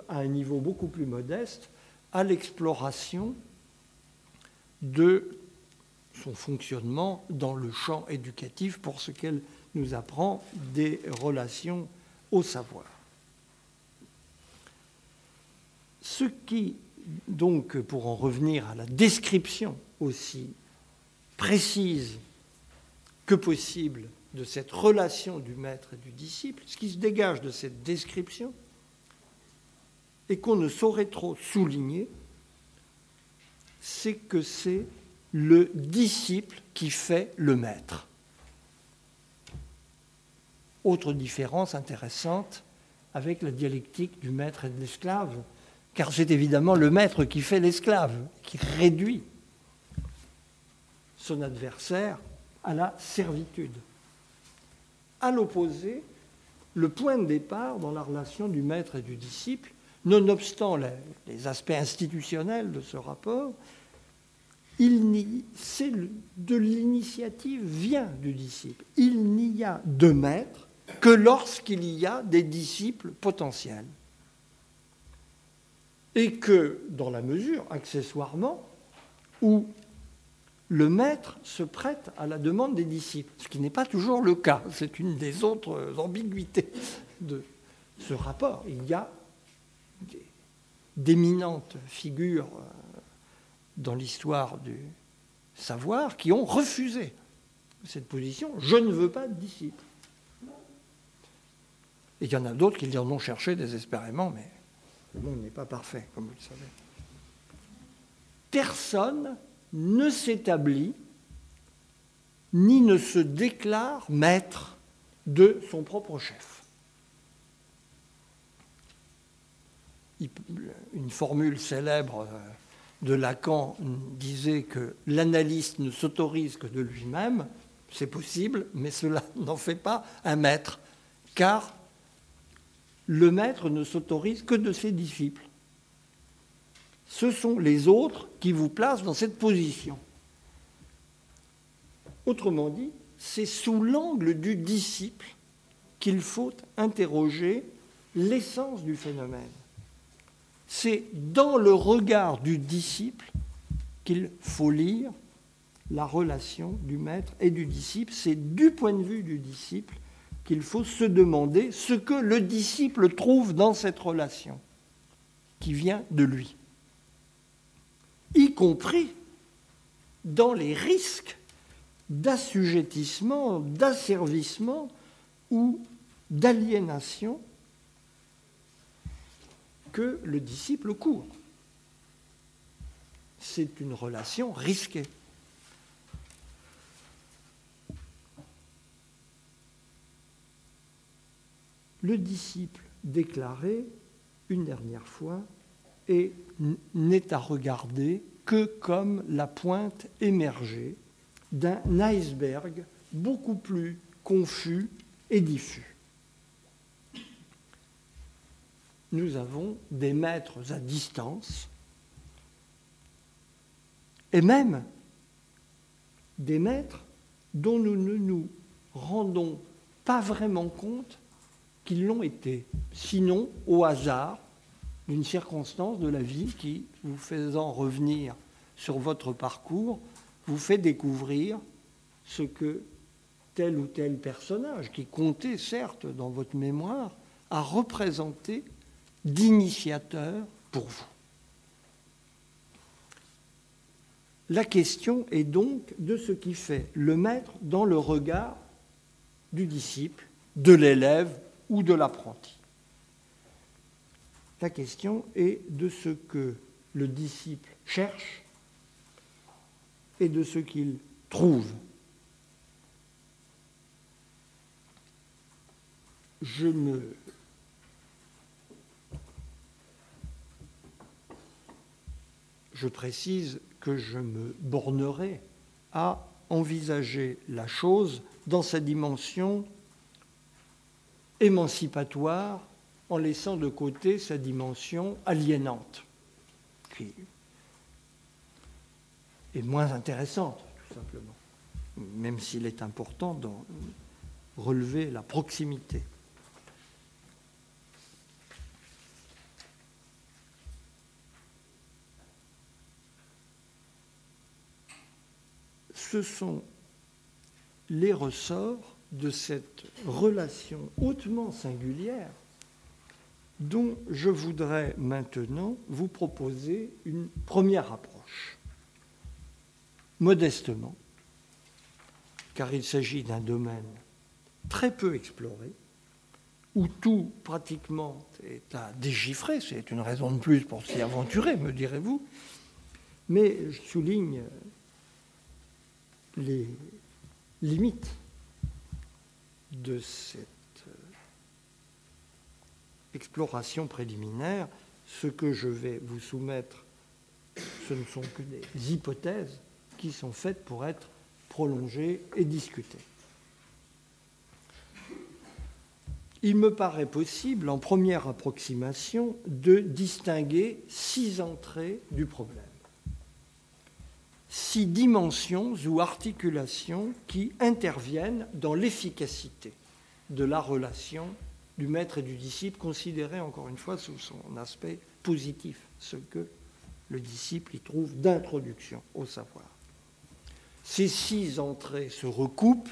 à un niveau beaucoup plus modeste à l'exploration de son fonctionnement dans le champ éducatif pour ce qu'elle nous apprend des relations au savoir. Ce qui, donc, pour en revenir à la description aussi précise que possible de cette relation du maître et du disciple, ce qui se dégage de cette description, et qu'on ne saurait trop souligner, c'est que c'est le disciple qui fait le maître. Autre différence intéressante avec la dialectique du maître et de l'esclave, car c'est évidemment le maître qui fait l'esclave, qui réduit son adversaire à la servitude à l'opposé, le point de départ dans la relation du maître et du disciple, nonobstant les, aspects institutionnels de ce rapport, c'est de l'initiative vient du disciple. Il n'y a de maître que lorsqu'il y a des disciples potentiels. Et que, dans la mesure, accessoirement, où le maître se prête à la demande des disciples, ce qui n'est pas toujours le cas. C'est une des autres ambiguïtés de ce rapport. Il y a d'éminentes figures euh, dans l'histoire du savoir qui ont refusé cette position. Je ne veux pas de disciples. Et il y en a d'autres qui en ont cherché désespérément, mais le monde n'est pas parfait, comme vous le savez. Personne ne s'établit ni ne se déclare maître de son propre chef. Une formule célèbre euh, de Lacan disait que l'analyste ne s'autorise que de lui-même, c'est possible, mais cela n'en fait pas un maître, car le maître ne s'autorise que de ses disciples. Ce sont les autres qui vous placent dans cette position. Autrement dit, c'est sous l'angle du disciple qu'il faut interroger l'essence du phénomène. C'est dans le regard du disciple qu'il faut lire la relation du maître et du disciple. C'est du point de vue du disciple qu'il faut se demander ce que le disciple trouve dans cette relation qui vient de lui, y compris dans les risques d'assujettissement, d'asservissement ou d'aliénation que le disciple court. C'est une relation risquée. Le disciple déclaré une dernière fois n'est à regarder que comme la pointe émergée d'un iceberg beaucoup plus confus et diffus. Nous avons des maîtres à distance et même des maîtres dont nous ne nous rendons pas vraiment compte qu'ils l'ont été, sinon au hasard d'une circonstance de la vie qui, vous faisant revenir sur votre parcours, vous fait découvrir ce que tel ou tel personnage, qui comptait certes dans votre mémoire, a représenté d'initiateur pour vous. La question est donc de ce qui fait le maître dans le regard du disciple, de l'élève ou de l'apprenti. La question est de ce que le disciple cherche et de ce qu'il trouve. Je me je précise que je me bornerai à envisager la chose dans sa dimension émancipatoire en laissant de côté sa dimension aliénante, qui est moins intéressante, tout simplement, même s'il est important d'en relever la proximité. Ce sont les ressorts de cette relation hautement singulière dont je voudrais maintenant vous proposer une première approche. Modestement, car il s'agit d'un domaine très peu exploré, où tout pratiquement est à déchiffrer, c'est une raison de plus pour s'y aventurer, me direz-vous, mais je souligne les limites de cette euh, exploration préliminaire, ce que je vais vous soumettre, ce ne sont que des hypothèses qui sont faites pour être prolongées et discutées. Il me paraît possible, en première approximation, de distinguer six entrées du problème six dimensions ou articulations qui interviennent dans l'efficacité de la relation du maître et du disciple, considérée encore une fois sous son aspect positif, ce que le disciple y trouve d'introduction au savoir. Ces six entrées se recoupent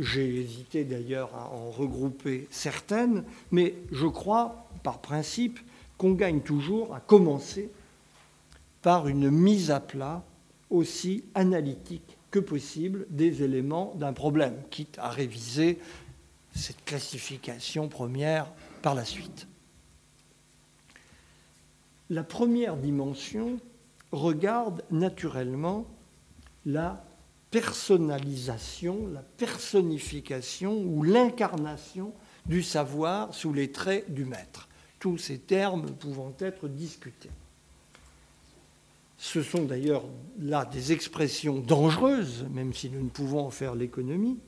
J'ai hésité d'ailleurs à en regrouper certaines, mais je crois, par principe, qu'on gagne toujours à commencer par une mise à plat aussi analytique que possible des éléments d'un problème, quitte à réviser cette classification première par la suite. La première dimension regarde naturellement la personnalisation, la personnification ou l'incarnation du savoir sous les traits du maître, tous ces termes pouvant être discutés. Ce sont d'ailleurs là des expressions dangereuses, même si nous ne pouvons en faire l'économie,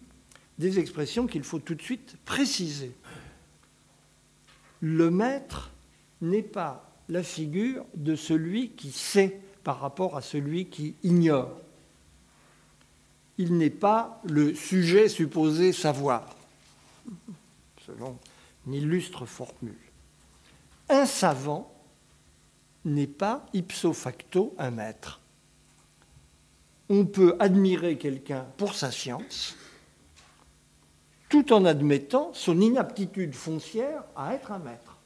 des expressions qu'il faut tout de suite préciser. Le maître n'est pas la figure de celui qui sait par rapport à celui qui ignore. Il n'est pas le sujet supposé savoir, selon une illustre formule. Un savant n'est pas ipso facto un maître. On peut admirer quelqu'un pour sa science, tout en admettant son inaptitude foncière à être un maître.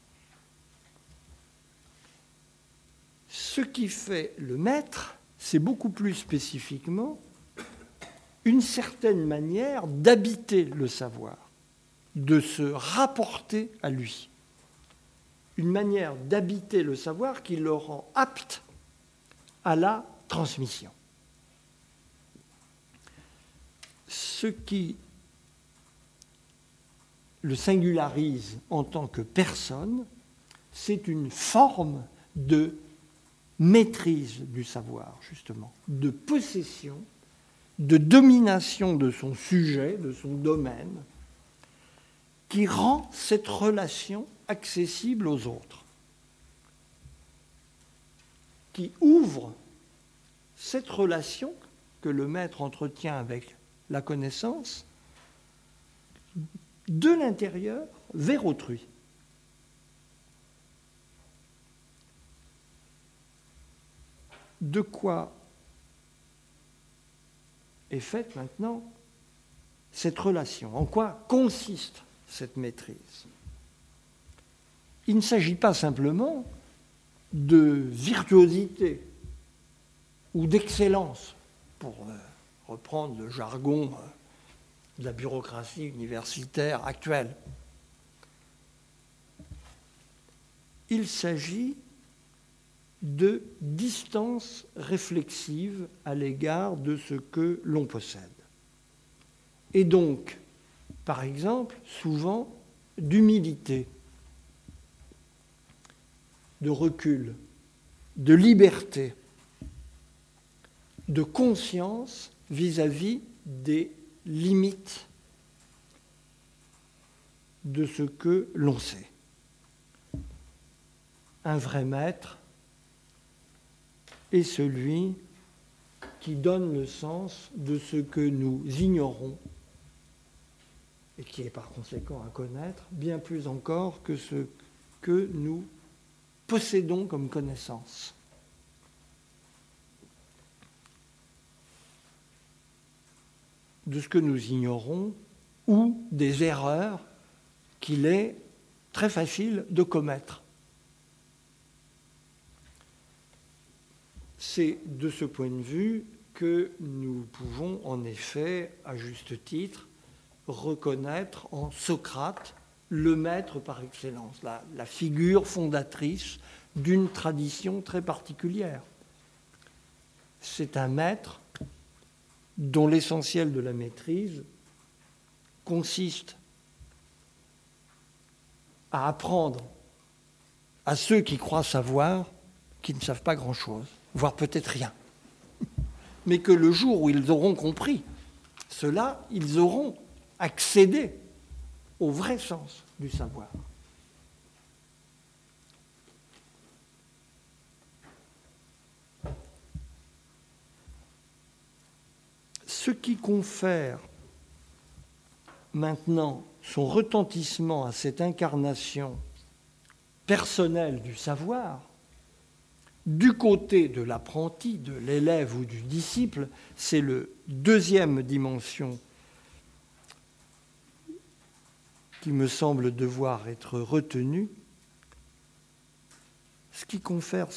Ce qui fait le maître, c'est beaucoup plus spécifiquement une certaine manière d'habiter le savoir, de se rapporter à lui une manière d'habiter le savoir qui le rend apte à la transmission. Ce qui le singularise en tant que personne, c'est une forme de maîtrise du savoir, justement, de possession, de domination de son sujet, de son domaine, qui rend cette relation accessible aux autres, qui ouvre cette relation que le maître entretient avec la connaissance de l'intérieur vers autrui. De quoi est faite maintenant cette relation? En quoi consiste cette maîtrise? Il ne s'agit pas simplement de virtuosité ou d'excellence, pour euh, reprendre le jargon euh, de la bureaucratie universitaire actuelle. Il s'agit de distance réflexive à l'égard de ce que l'on possède. Et donc, par exemple, souvent d'humilité de recul, de liberté, de conscience vis-à-vis des limites de ce que l'on sait. Un vrai maître est celui qui donne le sens de ce que nous ignorons et qui est par conséquent à connaître bien plus encore que ce que nous possédons comme connaissance. de ce que nous ignorons ou des erreurs qu'il est très facile de commettre. C'est de ce point de vue que nous pouvons en effet, à juste titre, reconnaître en Socrate le maître par excellence, la, figure fondatrice d'une tradition très particulière. C'est un maître dont l'essentiel de la maîtrise consiste à apprendre à ceux qui croient savoir qui ne savent pas grand-chose, voire peut-être rien. Mais que le jour où ils auront compris cela, ils auront accédé au vrai sens du savoir. Ce qui confère maintenant son retentissement à cette incarnation personnelle du savoir, du côté de l'apprenti, de l'élève ou du disciple, c'est le deuxième dimension qui me semble devoir être retenu, ce qui confère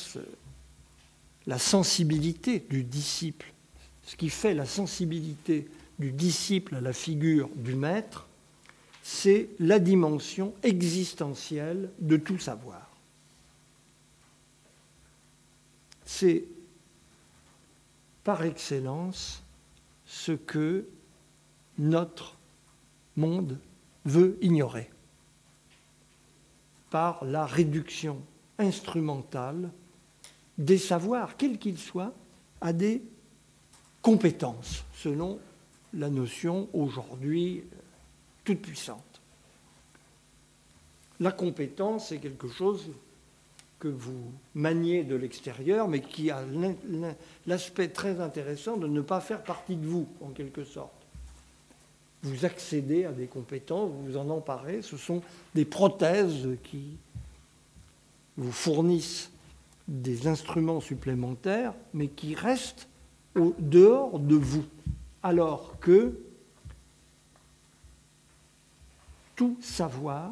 la sensibilité du disciple, ce qui fait la sensibilité du disciple à la figure du maître, c'est la dimension existentielle de tout savoir. C'est par excellence ce que notre monde veut ignorer par la réduction instrumentale des savoirs, quels qu'ils soient, à des compétences, selon la notion aujourd'hui toute puissante. La compétence, c'est quelque chose que vous maniez de l'extérieur, mais qui a l'aspect très intéressant de ne pas faire partie de vous, en quelque sorte. Vous accédez à des compétences, vous vous en emparez, ce sont des prothèses qui vous fournissent des instruments supplémentaires, mais qui restent au dehors de vous, alors que tout savoir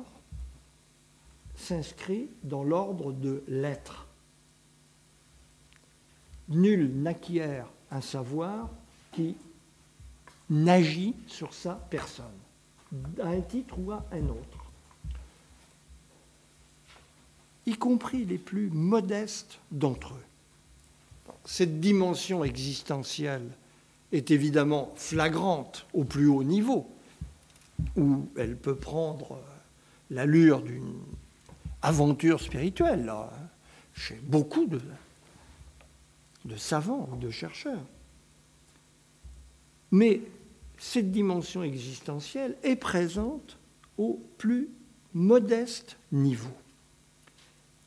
s'inscrit dans l'ordre de l'être. Nul n'acquiert un savoir qui n'agit sur sa personne, à un titre ou à un autre, y compris les plus modestes d'entre eux. Cette dimension existentielle est évidemment flagrante au plus haut niveau, où elle peut prendre l'allure d'une aventure spirituelle chez beaucoup de, de savants ou de chercheurs. Mais cette dimension existentielle est présente au plus modeste niveau.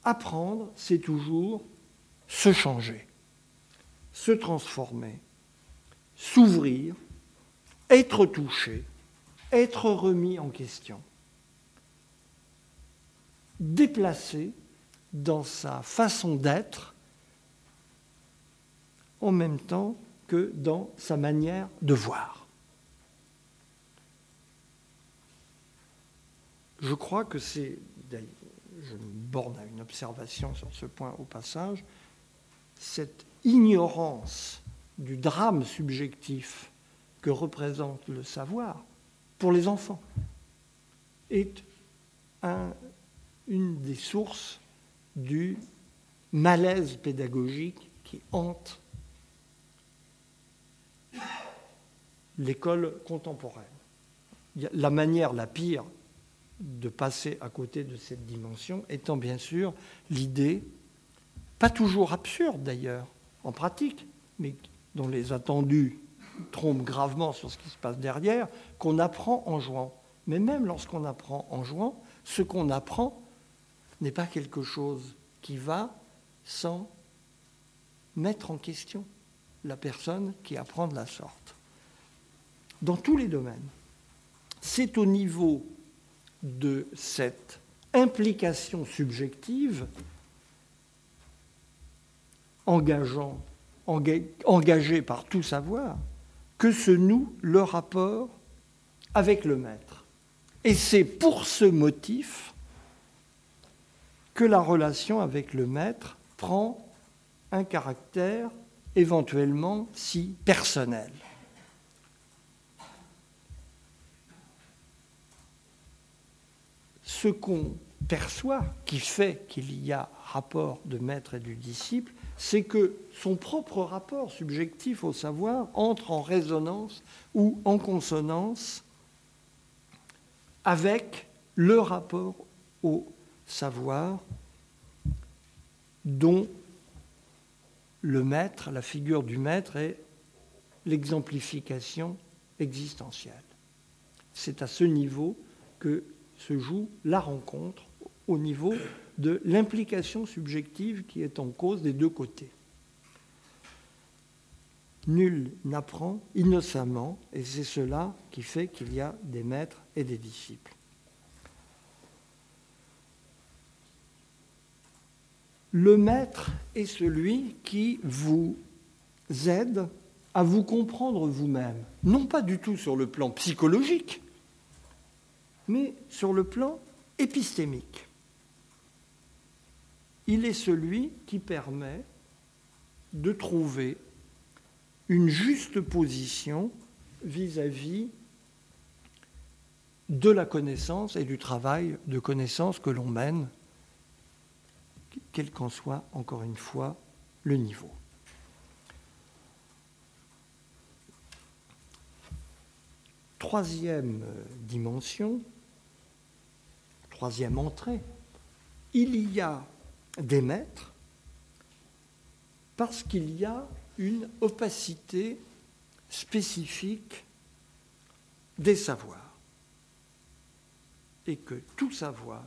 Apprendre, c'est toujours se changer, se transformer, s'ouvrir, être touché, être remis en question déplacé dans sa façon d'être en même temps que dans sa manière de voir. Je crois que c'est, je me borne à une observation sur ce point au passage, cette ignorance du drame subjectif que représente le savoir pour les enfants est un, une des sources du malaise pédagogique qui hante l'école contemporaine. La manière la pire de passer à côté de cette dimension étant bien sûr l'idée, pas toujours absurde d'ailleurs, en pratique, mais dont les attendus trompent gravement sur ce qui se passe derrière, qu'on apprend en jouant. Mais même lorsqu'on apprend en jouant, ce qu'on apprend n'est pas quelque chose qui va sans mettre en question la personne qui apprend de la sorte. Dans tous les domaines. C'est au niveau de cette implication subjective engageant, engagée par tout savoir que se noue le rapport avec le maître. Et c'est pour ce motif que la relation avec le maître prend un caractère éventuellement si personnel. Ce qu'on perçoit, qui fait qu'il y a rapport de maître et du disciple, c'est que son propre rapport subjectif au savoir entre en résonance ou en consonance avec le rapport au savoir dont le maître, la figure du maître est l'exemplification existentielle. C'est à ce niveau que se joue la rencontre, au niveau de l'implication subjective qui est en cause des deux côtés. Nul n'apprend innocemment, et c'est cela qui fait qu'il y a des maîtres et des disciples. Le maître est celui qui vous aide à vous comprendre vous-même, non pas du tout sur le plan psychologique, mais sur le plan épistémique. Il est celui qui permet de trouver une juste position vis-à-vis de la connaissance et du travail de connaissance que l'on mène, quel qu'en soit, encore une fois, le niveau. Troisième dimension, troisième entrée, il y a des maîtres parce qu'il y a une opacité spécifique des savoirs. Et que tout savoir,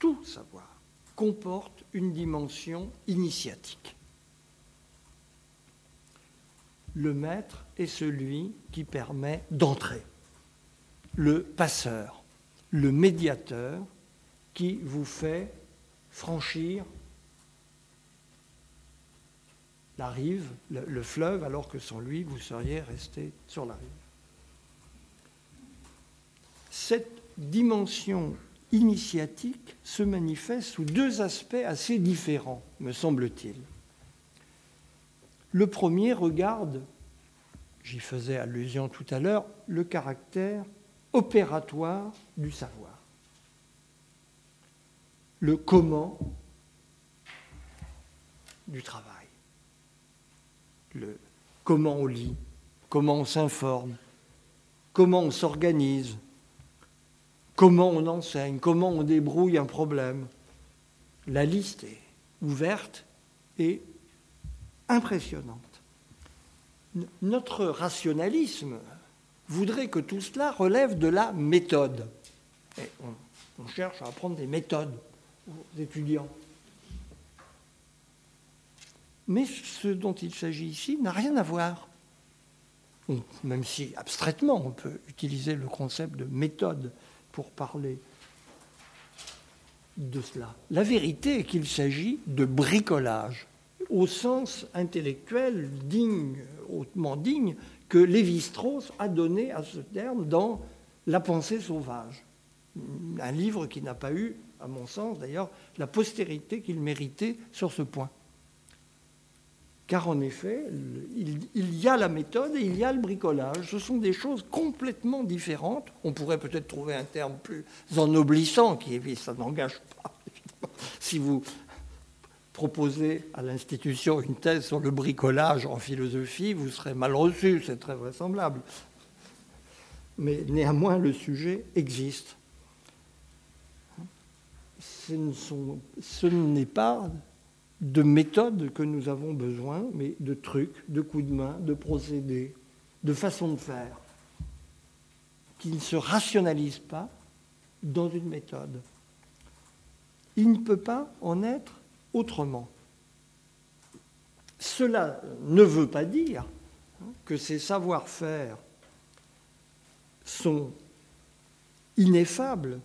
tout savoir, comporte une dimension initiatique. Le maître est celui qui permet d'entrer, le passeur, le médiateur qui vous fait franchir la rive, le, fleuve, alors que sans lui, vous seriez resté sur la rive. Cette dimension initiatique se manifeste sous deux aspects assez différents, me semble-t-il. Le premier regarde, j'y faisais allusion tout à l'heure, le caractère opératoire du savoir. Le comment du travail le, comment on lit, comment on s'informe, comment on s'organise, comment on enseigne, comment on débrouille un problème. La liste est ouverte et impressionnante. Notre rationalisme voudrait que tout cela relève de la méthode. on cherche à apprendre des méthodes aux étudiants. Mais ce dont il s'agit ici n'a rien à voir. Même si abstraitement on peut utiliser le concept de méthode pour parler de cela. La vérité est qu'il s'agit de bricolage, au sens intellectuel digne, hautement digne, que Lévi-Strauss a donné à ce terme dans La pensée sauvage, un livre qui n'a pas eu, à mon sens d'ailleurs, la postérité qu'il méritait sur ce point. Car en effet, il, y a la méthode et il y a le bricolage. Ce sont des choses complètement différentes. On pourrait peut-être trouver un terme plus ennoblissant, qui ça n'engage pas. Si vous proposez à l'institution une thèse sur le bricolage en philosophie, vous serez mal reçu, c'est très vraisemblable. Mais néanmoins, le sujet existe. Ce n'est pas de méthodes que nous avons besoin, mais de trucs, de coups de main, de procédés, de façons de faire, qui ne se rationalisent pas dans une méthode. Il ne peut pas en être autrement. Cela ne veut pas dire que ces savoir-faire sont ineffables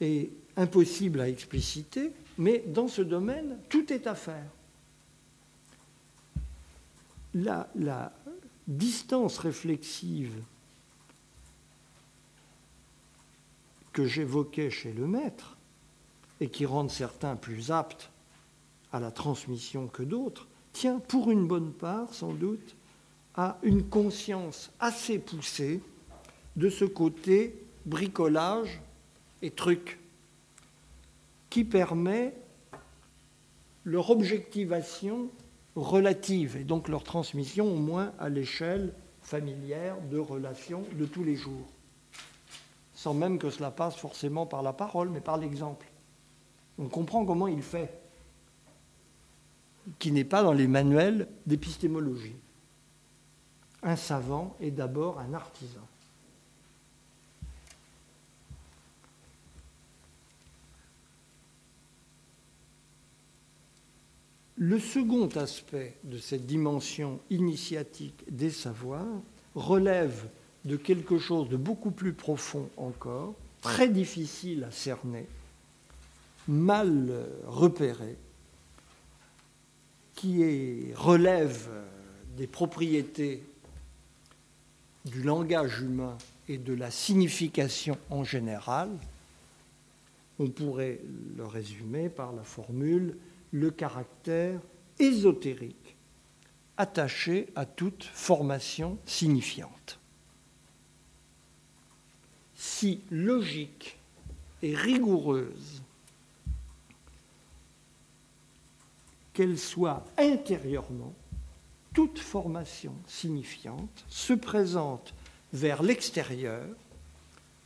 et impossibles à expliciter, mais dans ce domaine, tout est à faire. La, distance réflexive que j'évoquais chez le maître, et qui rend certains plus aptes à la transmission que d'autres, tient pour une bonne part, sans doute, à une conscience assez poussée de ce côté bricolage et truc qui permet leur objectivation relative et donc leur transmission au moins à l'échelle familière de relations de tous les jours, sans même que cela passe forcément par la parole, mais par l'exemple. On comprend comment il fait, qui n'est pas dans les manuels d'épistémologie. Un savant est d'abord un artisan. Le second aspect de cette dimension initiatique des savoirs relève de quelque chose de beaucoup plus profond encore, très difficile à cerner, mal repéré, qui relève des propriétés du langage humain et de la signification en général, on pourrait le résumer par la formule le caractère ésotérique attaché à toute formation signifiante. Si logique et rigoureuse qu'elle soit intérieurement, toute formation signifiante se présente vers l'extérieur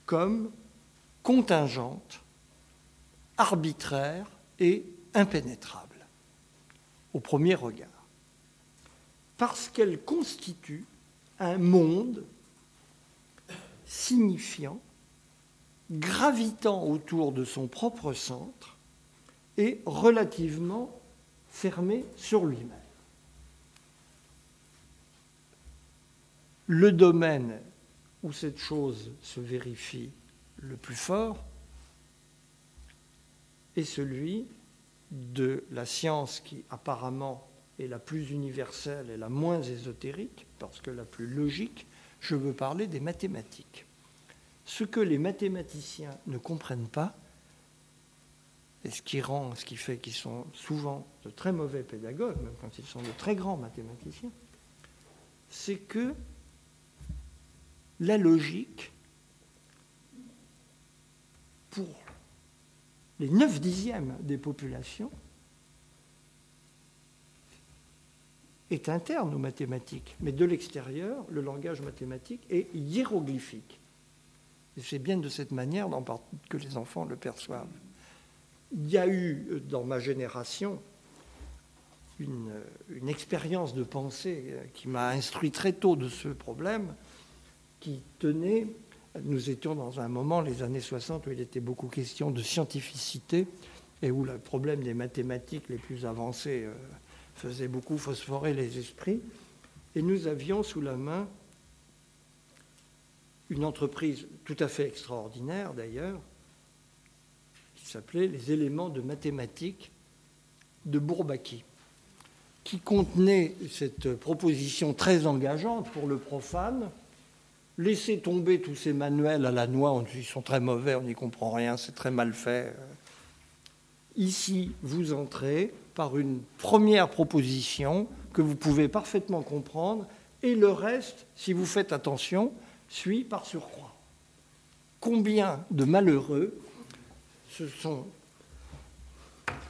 comme contingente, arbitraire et impénétrable au premier regard, parce qu'elle constitue un monde signifiant, gravitant autour de son propre centre et relativement fermé sur lui-même. Le domaine où cette chose se vérifie le plus fort est celui de la science qui apparemment est la plus universelle et la moins ésotérique, parce que la plus logique, je veux parler des mathématiques. Ce que les mathématiciens ne comprennent pas, et ce qui rend, ce qui fait qu'ils sont souvent de très mauvais pédagogues, même quand ils sont de très grands mathématiciens, c'est que la logique, pour les 9 dixièmes des populations, est interne aux mathématiques, mais de l'extérieur, le langage mathématique est hiéroglyphique. Et c'est bien de cette manière que les enfants le perçoivent. Il y a eu dans ma génération une, une expérience de pensée qui m'a instruit très tôt de ce problème, qui tenait, nous étions dans un moment, les années 60, où il était beaucoup question de scientificité et où le problème des mathématiques les plus avancées euh, faisait beaucoup phosphorer les esprits. Et nous avions sous la main une entreprise tout à fait extraordinaire d'ailleurs, qui s'appelait Les éléments de mathématiques de Bourbaki, qui contenait cette proposition très engageante pour le profane laisser tomber tous ces manuels à la noix, ils sont très mauvais, on n'y comprend rien, c'est très mal fait. Ici, vous entrez par une première proposition que vous pouvez parfaitement comprendre, et le reste, si vous faites attention, suit par surcroît. Combien de malheureux se sont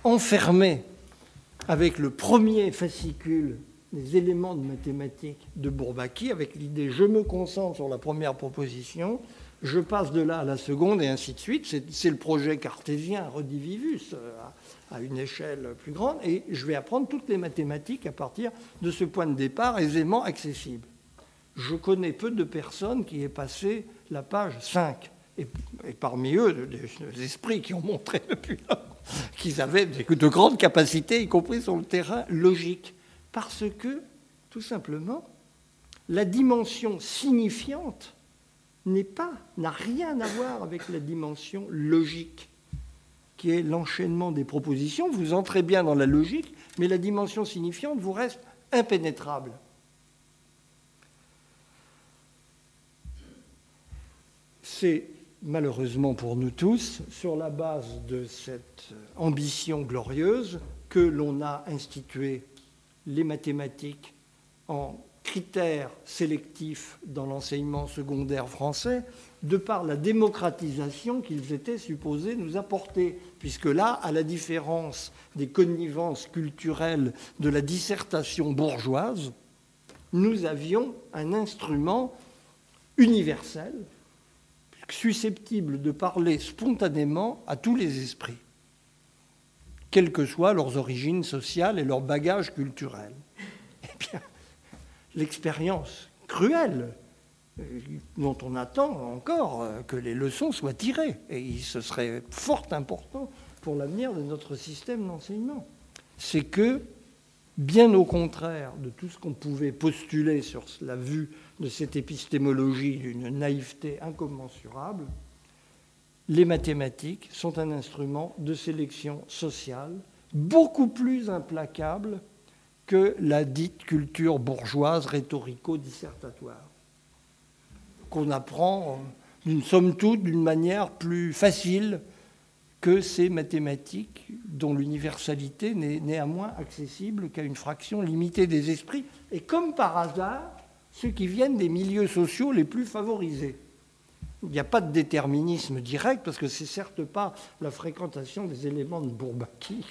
enfermés avec le premier fascicule des éléments de mathématiques de Bourbaki avec l'idée je me concentre sur la première proposition, je passe de là à la seconde et ainsi de suite. C'est le projet cartésien redivivus euh, à, une échelle plus grande et je vais apprendre toutes les mathématiques à partir de ce point de départ aisément accessible. Je connais peu de personnes qui aient passé la page 5 et, parmi eux des, esprits qui ont montré depuis qu'ils avaient de grandes capacités, y compris sur le terrain logique. Parce que, tout simplement, la dimension signifiante n'est pas, n'a rien à voir avec la dimension logique, qui est l'enchaînement des propositions. Vous entrez bien dans la logique, mais la dimension signifiante vous reste impénétrable. C'est malheureusement pour nous tous, sur la base de cette ambition glorieuse, que l'on a institué les mathématiques en critères sélectifs dans l'enseignement secondaire français, de par la démocratisation qu'ils étaient supposés nous apporter, puisque là, à la différence des connivences culturelles de la dissertation bourgeoise, nous avions un instrument universel, susceptible de parler spontanément à tous les esprits quelles que soient leurs origines sociales et leur bagage culturel. Eh bien, l'expérience cruelle euh, dont on attend encore euh, que les leçons soient tirées, et ce serait fort important pour l'avenir de notre système d'enseignement, c'est que, bien au contraire de tout ce qu'on pouvait postuler sur la vue de cette épistémologie d'une naïveté incommensurable, les mathématiques sont un instrument de sélection sociale beaucoup plus implacable que la dite culture bourgeoise rhétorico-dissertatoire. qu'on apprend d'une somme toute d'une manière plus facile que ces mathématiques dont l'universalité n'est néanmoins accessible qu'à une fraction limitée des esprits, et comme par hasard, ceux qui viennent des milieux sociaux les plus favorisés. Il n'y a pas de déterminisme direct, parce que c'est certes pas la fréquentation des éléments de Bourbaki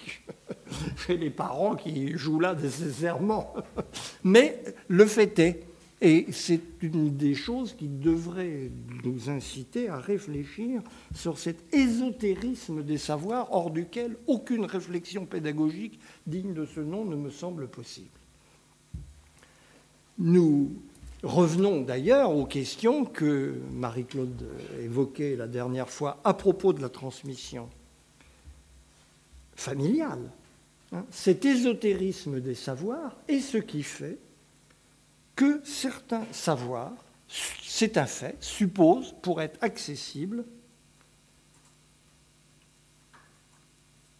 chez les parents qui jouent là nécessairement. Mais le fait est et c'est une des choses qui devrait nous inciter à réfléchir sur cet ésotérisme des savoirs hors duquel aucune réflexion pédagogique digne de ce nom ne me semble possible. Nous revenons d'ailleurs aux questions que Marie-Claude évoquait la dernière fois à propos de la transmission familiale. Hein. Cet ésotérisme des savoirs est ce qui fait que certains savoirs, c'est un fait, supposent, pour être accessibles,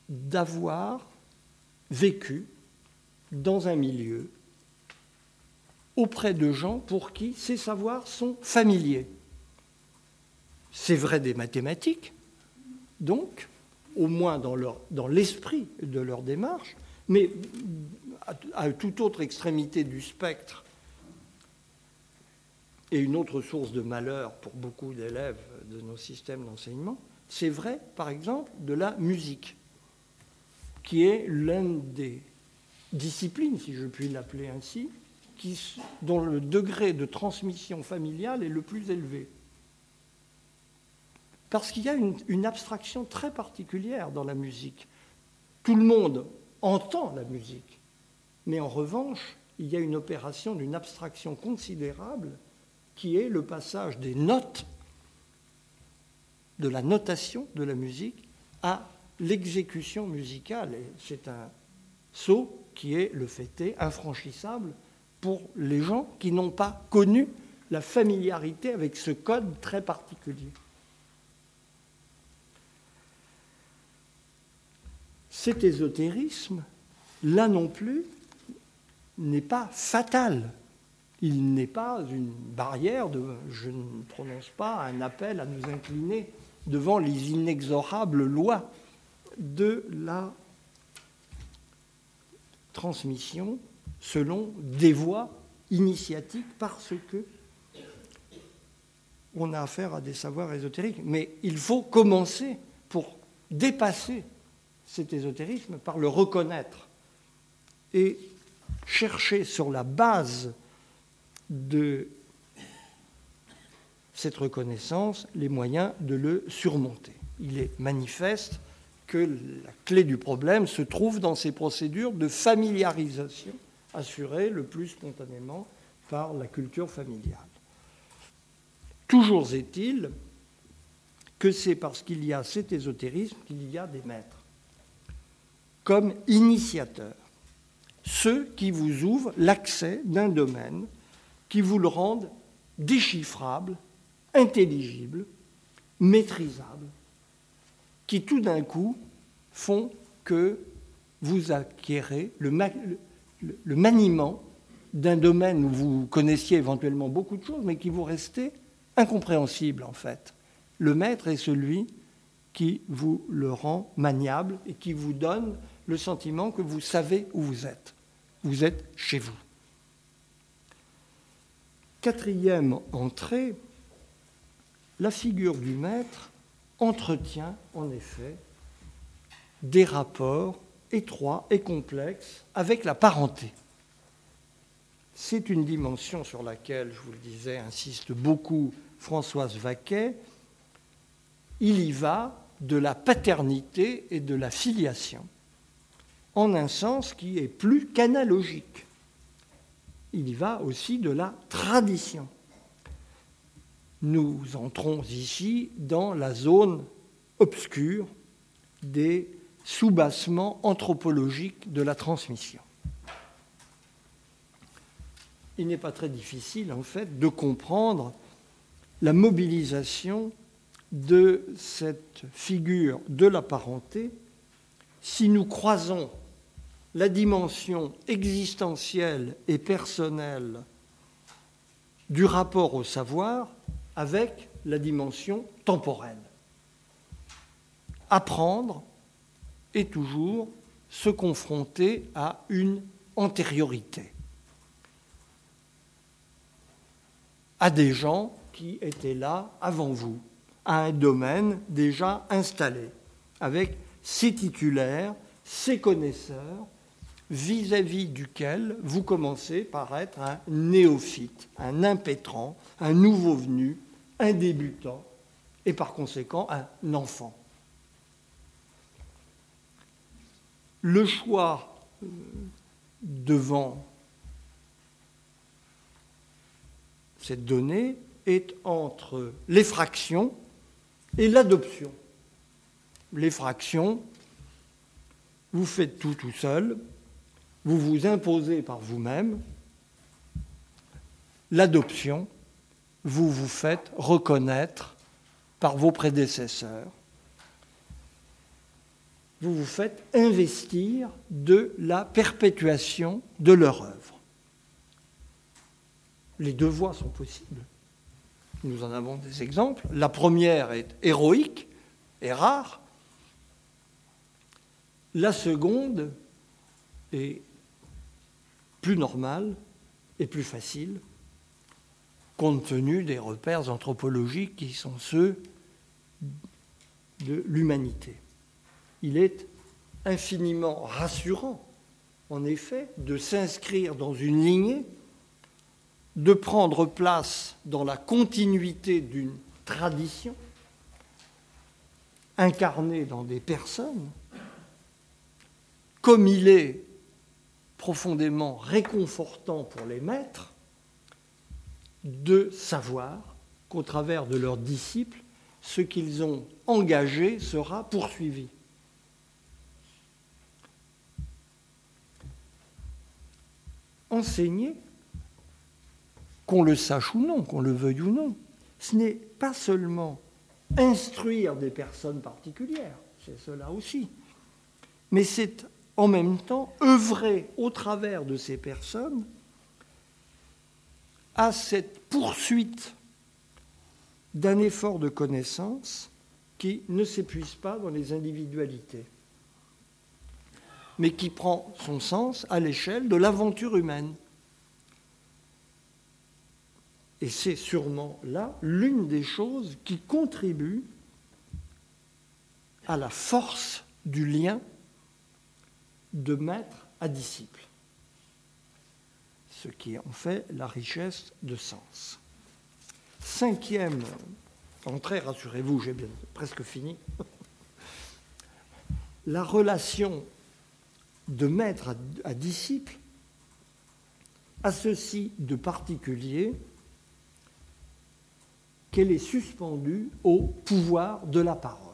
d'avoir vécu dans un milieu auprès de gens pour qui ces savoirs sont familiers. C'est vrai des mathématiques, donc, au moins dans l'esprit de leur démarche, mais à toute autre extrémité du spectre, et une autre source de malheur pour beaucoup d'élèves de nos systèmes d'enseignement, c'est vrai, par exemple, de la musique, qui est l'une des disciplines, si je puis l'appeler ainsi, dont le degré de transmission familiale est le plus élevé. Parce qu'il y a une, une, abstraction très particulière dans la musique. Tout le monde entend la musique, mais en revanche, il y a une opération d'une abstraction considérable qui est le passage des notes, de la notation de la musique, à l'exécution musicale. C'est un saut qui est le fait infranchissable pour les gens qui n'ont pas connu la familiarité avec ce code très particulier. Cet ésotérisme, là non plus, n'est pas fatal il n'est pas une barrière, je ne prononce pas un appel à nous incliner devant les inexorables lois de la transmission selon des voies initiatiques parce que on a affaire à des savoirs ésotériques. Mais il faut commencer pour dépasser cet ésotérisme par le reconnaître et chercher sur la base de cette reconnaissance les moyens de le surmonter. Il est manifeste que la clé du problème se trouve dans ces procédures de familiarisation assurées le plus spontanément par la culture familiale. Toujours est-il que c'est parce qu'il y a cet ésotérisme qu'il y a des maîtres, comme initiateurs, ceux qui vous ouvrent l'accès d'un domaine qui vous le rendent déchiffrable, intelligible, maîtrisable, qui tout d'un coup font que vous acquérez le, le maniement d'un domaine où vous connaissiez éventuellement beaucoup de choses, mais qui vous restait incompréhensible en fait. Le maître est celui qui vous le rend maniable et qui vous donne le sentiment que vous savez où vous êtes. Vous êtes chez vous. Quatrième entrée, la figure du maître entretient en effet des rapports étroits et complexes avec la parenté. C'est une dimension sur laquelle, je vous le disais, insiste beaucoup Françoise Vaquet. Il y va de la paternité et de la filiation, en un sens qui est plus qu'analogique il y va aussi de la tradition. Nous entrons ici dans la zone obscure des soubassements anthropologiques de la transmission. Il n'est pas très difficile, en fait, de comprendre la mobilisation de cette figure de la parenté si nous croisons la dimension existentielle et personnelle du rapport au savoir avec la dimension temporelle. Apprendre est toujours se confronter à une antériorité, à des gens qui étaient là avant vous, à un domaine déjà installé, avec ses titulaires, ses connaisseurs, vis-à-vis duquel vous commencez par être un néophyte, un impétrant, un nouveau venu, un débutant, et par conséquent un enfant. Le choix euh, devant cette donnée est entre l'effraction et l'adoption. L'effraction, vous faites tout tout seul, vous vous imposez par vous-même. L'adoption, vous vous faites reconnaître par vos prédécesseurs. Vous vous faites investir de la perpétuation de leur œuvre. Les deux voies sont possibles. Nous en avons des exemples. La première est héroïque et rare. La seconde est plus normale et plus facile, compte tenu des repères anthropologiques qui sont ceux de l'humanité. Il est infiniment rassurant, en effet, de s'inscrire dans une lignée, de prendre place dans la continuité d'une tradition, incarnée dans des personnes, comme il est profondément réconfortant pour les maîtres de savoir qu'au travers de leurs disciples, ce qu'ils ont engagé sera poursuivi. Enseigner, qu'on le sache ou non, qu'on le veuille ou non, ce n'est pas seulement instruire des personnes particulières, c'est cela aussi, mais c'est en même temps œuvrer au travers de ces personnes à cette poursuite d'un effort de connaissance qui ne s'épuise pas dans les individualités, mais qui prend son sens à l'échelle de l'aventure humaine. Et c'est sûrement là l'une des choses qui contribue à la force du lien de maître à disciple, ce qui en fait la richesse de sens. Cinquième entrée, rassurez-vous, j'ai presque fini, la relation de maître à, à disciple a ceci de particulier qu'elle est suspendue au pouvoir de la parole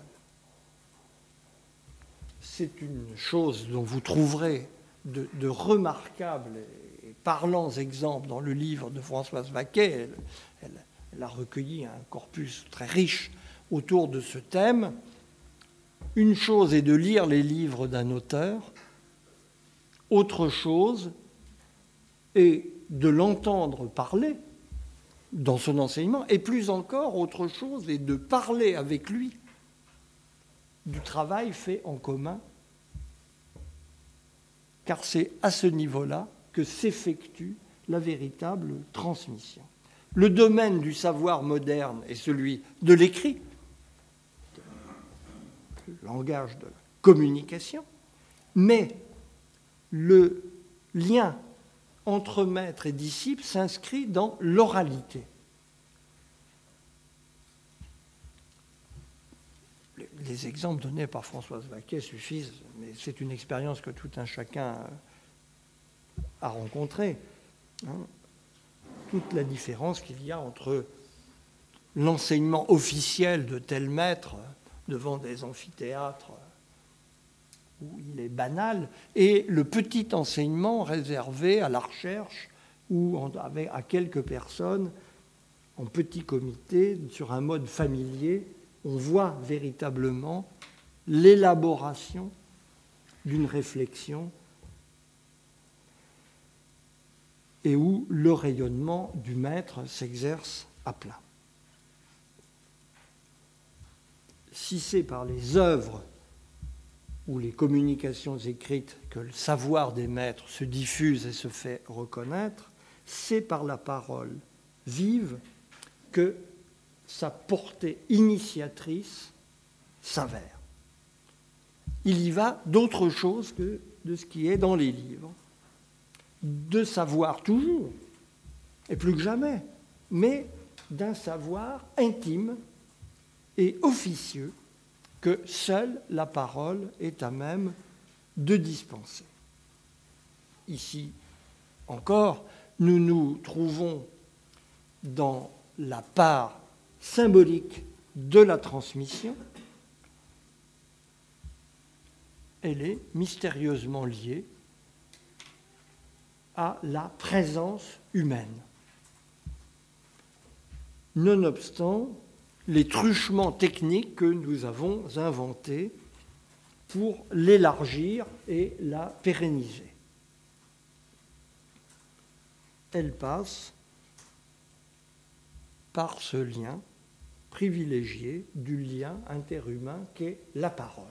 c'est une chose dont vous trouverez de, remarquables et parlants exemples dans le livre de Françoise Vaquet. Elle, a recueilli un corpus très riche autour de ce thème. Une chose est de lire les livres d'un auteur, autre chose est de l'entendre parler dans son enseignement, et plus encore, autre chose est de parler avec lui du travail fait en commun, car c'est à ce niveau-là que s'effectue la véritable transmission. Le domaine du savoir moderne est celui de l'écrit, le langage de la communication, mais le lien entre maître et disciple s'inscrit dans l'oralité. les exemples donnés par Françoise Vaquet suffisent, mais c'est une expérience que tout un chacun a rencontrée. Hein. Toute la différence qu'il y a entre l'enseignement officiel de tel maître devant des amphithéâtres où il est banal et le petit enseignement réservé à la recherche ou à quelques personnes en petit comité sur un mode familier on voit véritablement l'élaboration d'une réflexion et où le rayonnement du maître s'exerce à plat. si c'est par les œuvres ou les communications écrites que le savoir des maîtres se diffuse et se fait reconnaître, c'est par la parole vive que sa portée initiatrice s'avère. Il y va d'autre chose que de ce qui est dans les livres, de savoir toujours, et plus que jamais, mais d'un savoir intime et officieux que seule la parole est à même de dispenser. Ici encore, nous nous trouvons dans la part symbolique de la transmission. Elle est mystérieusement liée à la présence humaine. Nonobstant les truchements techniques que nous avons inventés pour l'élargir et la pérenniser. Elle passe par ce lien privilégié du lien interhumain qu'est la parole.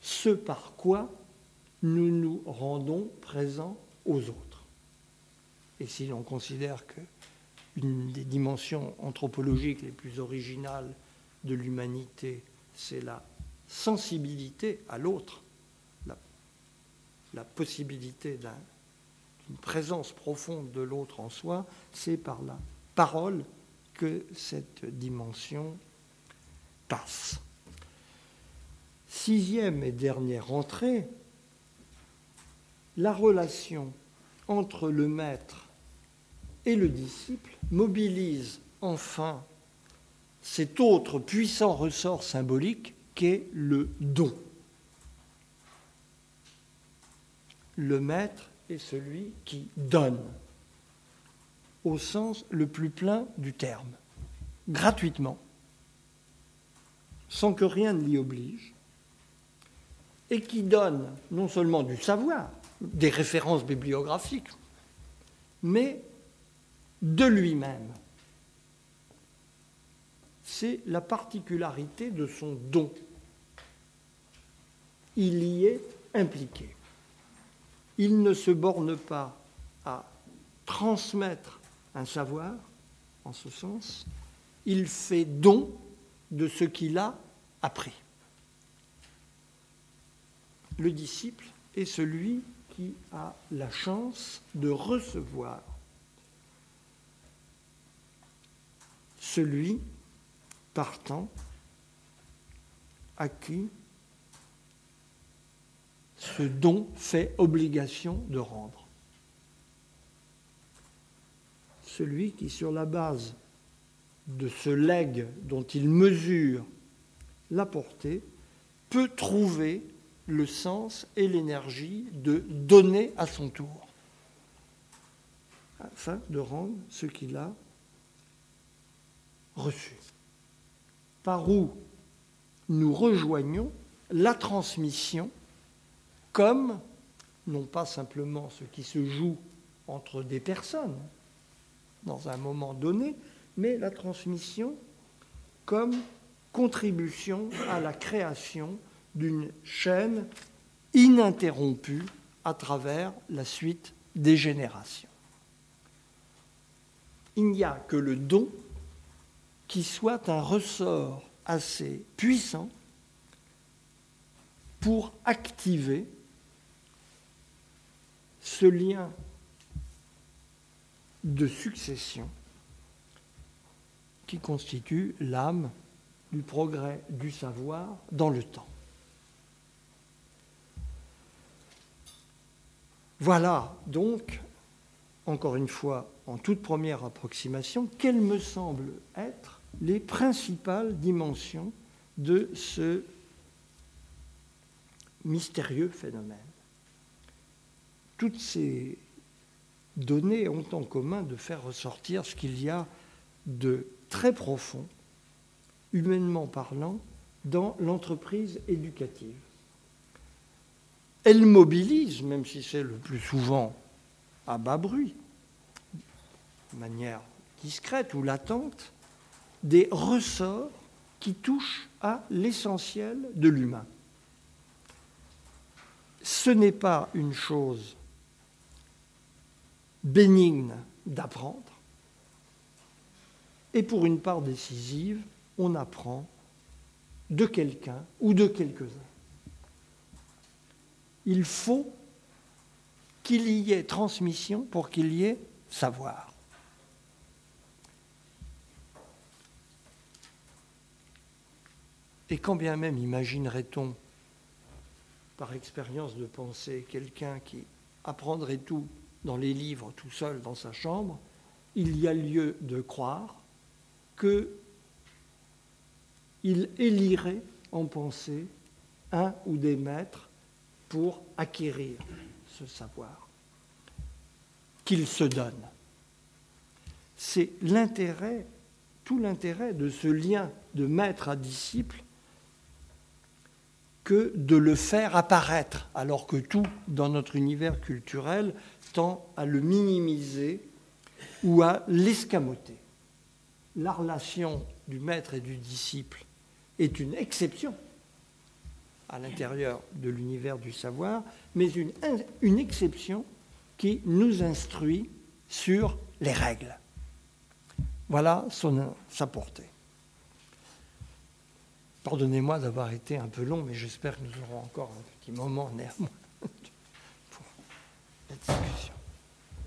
Ce par quoi nous nous rendons présents aux autres. Et si l'on considère que une des dimensions anthropologiques les plus originales de l'humanité, c'est la sensibilité à l'autre, la, possibilité d'une présence profonde de l'autre en soi, c'est par la parole que cette dimension passe. Sixième et dernière entrée, la relation entre le maître et le disciple mobilise enfin cet autre puissant ressort symbolique qu'est le don. Le maître est celui qui donne, au sens le plus plein du terme, gratuitement, sans que rien ne l'y oblige, et qui donne non seulement du savoir, des références bibliographiques, mais de lui-même. C'est la particularité de son don. Il y est impliqué. Il ne se borne pas à transmettre un savoir, en ce sens, il fait don de ce qu'il a appris. Le disciple est celui qui a la chance de recevoir celui partant à qui ce don fait obligation de rendre. Celui qui, sur la base de ce legs dont il mesure la portée, peut trouver le sens et l'énergie de donner à son tour, afin de rendre ce qu'il a reçu. Par où nous rejoignons la transmission comme non pas simplement ce qui se joue entre des personnes dans un moment donné, mais la transmission comme contribution à la création d'une chaîne ininterrompue à travers la suite des générations. Il n'y a que le don qui soit un ressort assez puissant pour activer ce lien de succession qui constitue l'âme du progrès du savoir dans le temps. Voilà donc, encore une fois, en toute première approximation, quelles me semblent être les principales dimensions de ce mystérieux phénomène. Toutes ces données ont en commun de faire ressortir ce qu'il y a de très profond, humainement parlant, dans l'entreprise éducative. Elle mobilise, même si c'est le plus souvent à bas bruit, de manière discrète ou latente, des ressorts qui touche à l'essentiel de l'humain. Ce n'est pas une chose bénigne d'apprendre, et pour une part décisive, on apprend de quelqu'un ou de quelques-uns. Il faut qu'il y ait transmission pour qu'il y ait savoir. Et quand bien même imaginerait-on, par expérience de pensée, quelqu'un qui apprendrait tout dans les livres tout seul dans sa chambre, il y a lieu de croire qu'il élirait en pensée un ou des maîtres pour acquérir ce savoir qu'il se donne. C'est l'intérêt, tout l'intérêt de ce lien de maître à disciple que de le faire apparaître, alors que tout dans notre univers culturel tend à le minimiser ou à l'escamoter. La relation du maître et du disciple est une exception à l'intérieur de l'univers du savoir, mais une, exception qui nous instruit sur les règles. Voilà son, sa portée. Pardonnez-moi d'avoir été un peu long, mais j'espère que nous aurons encore un petit moment néanmoins pour la discussion.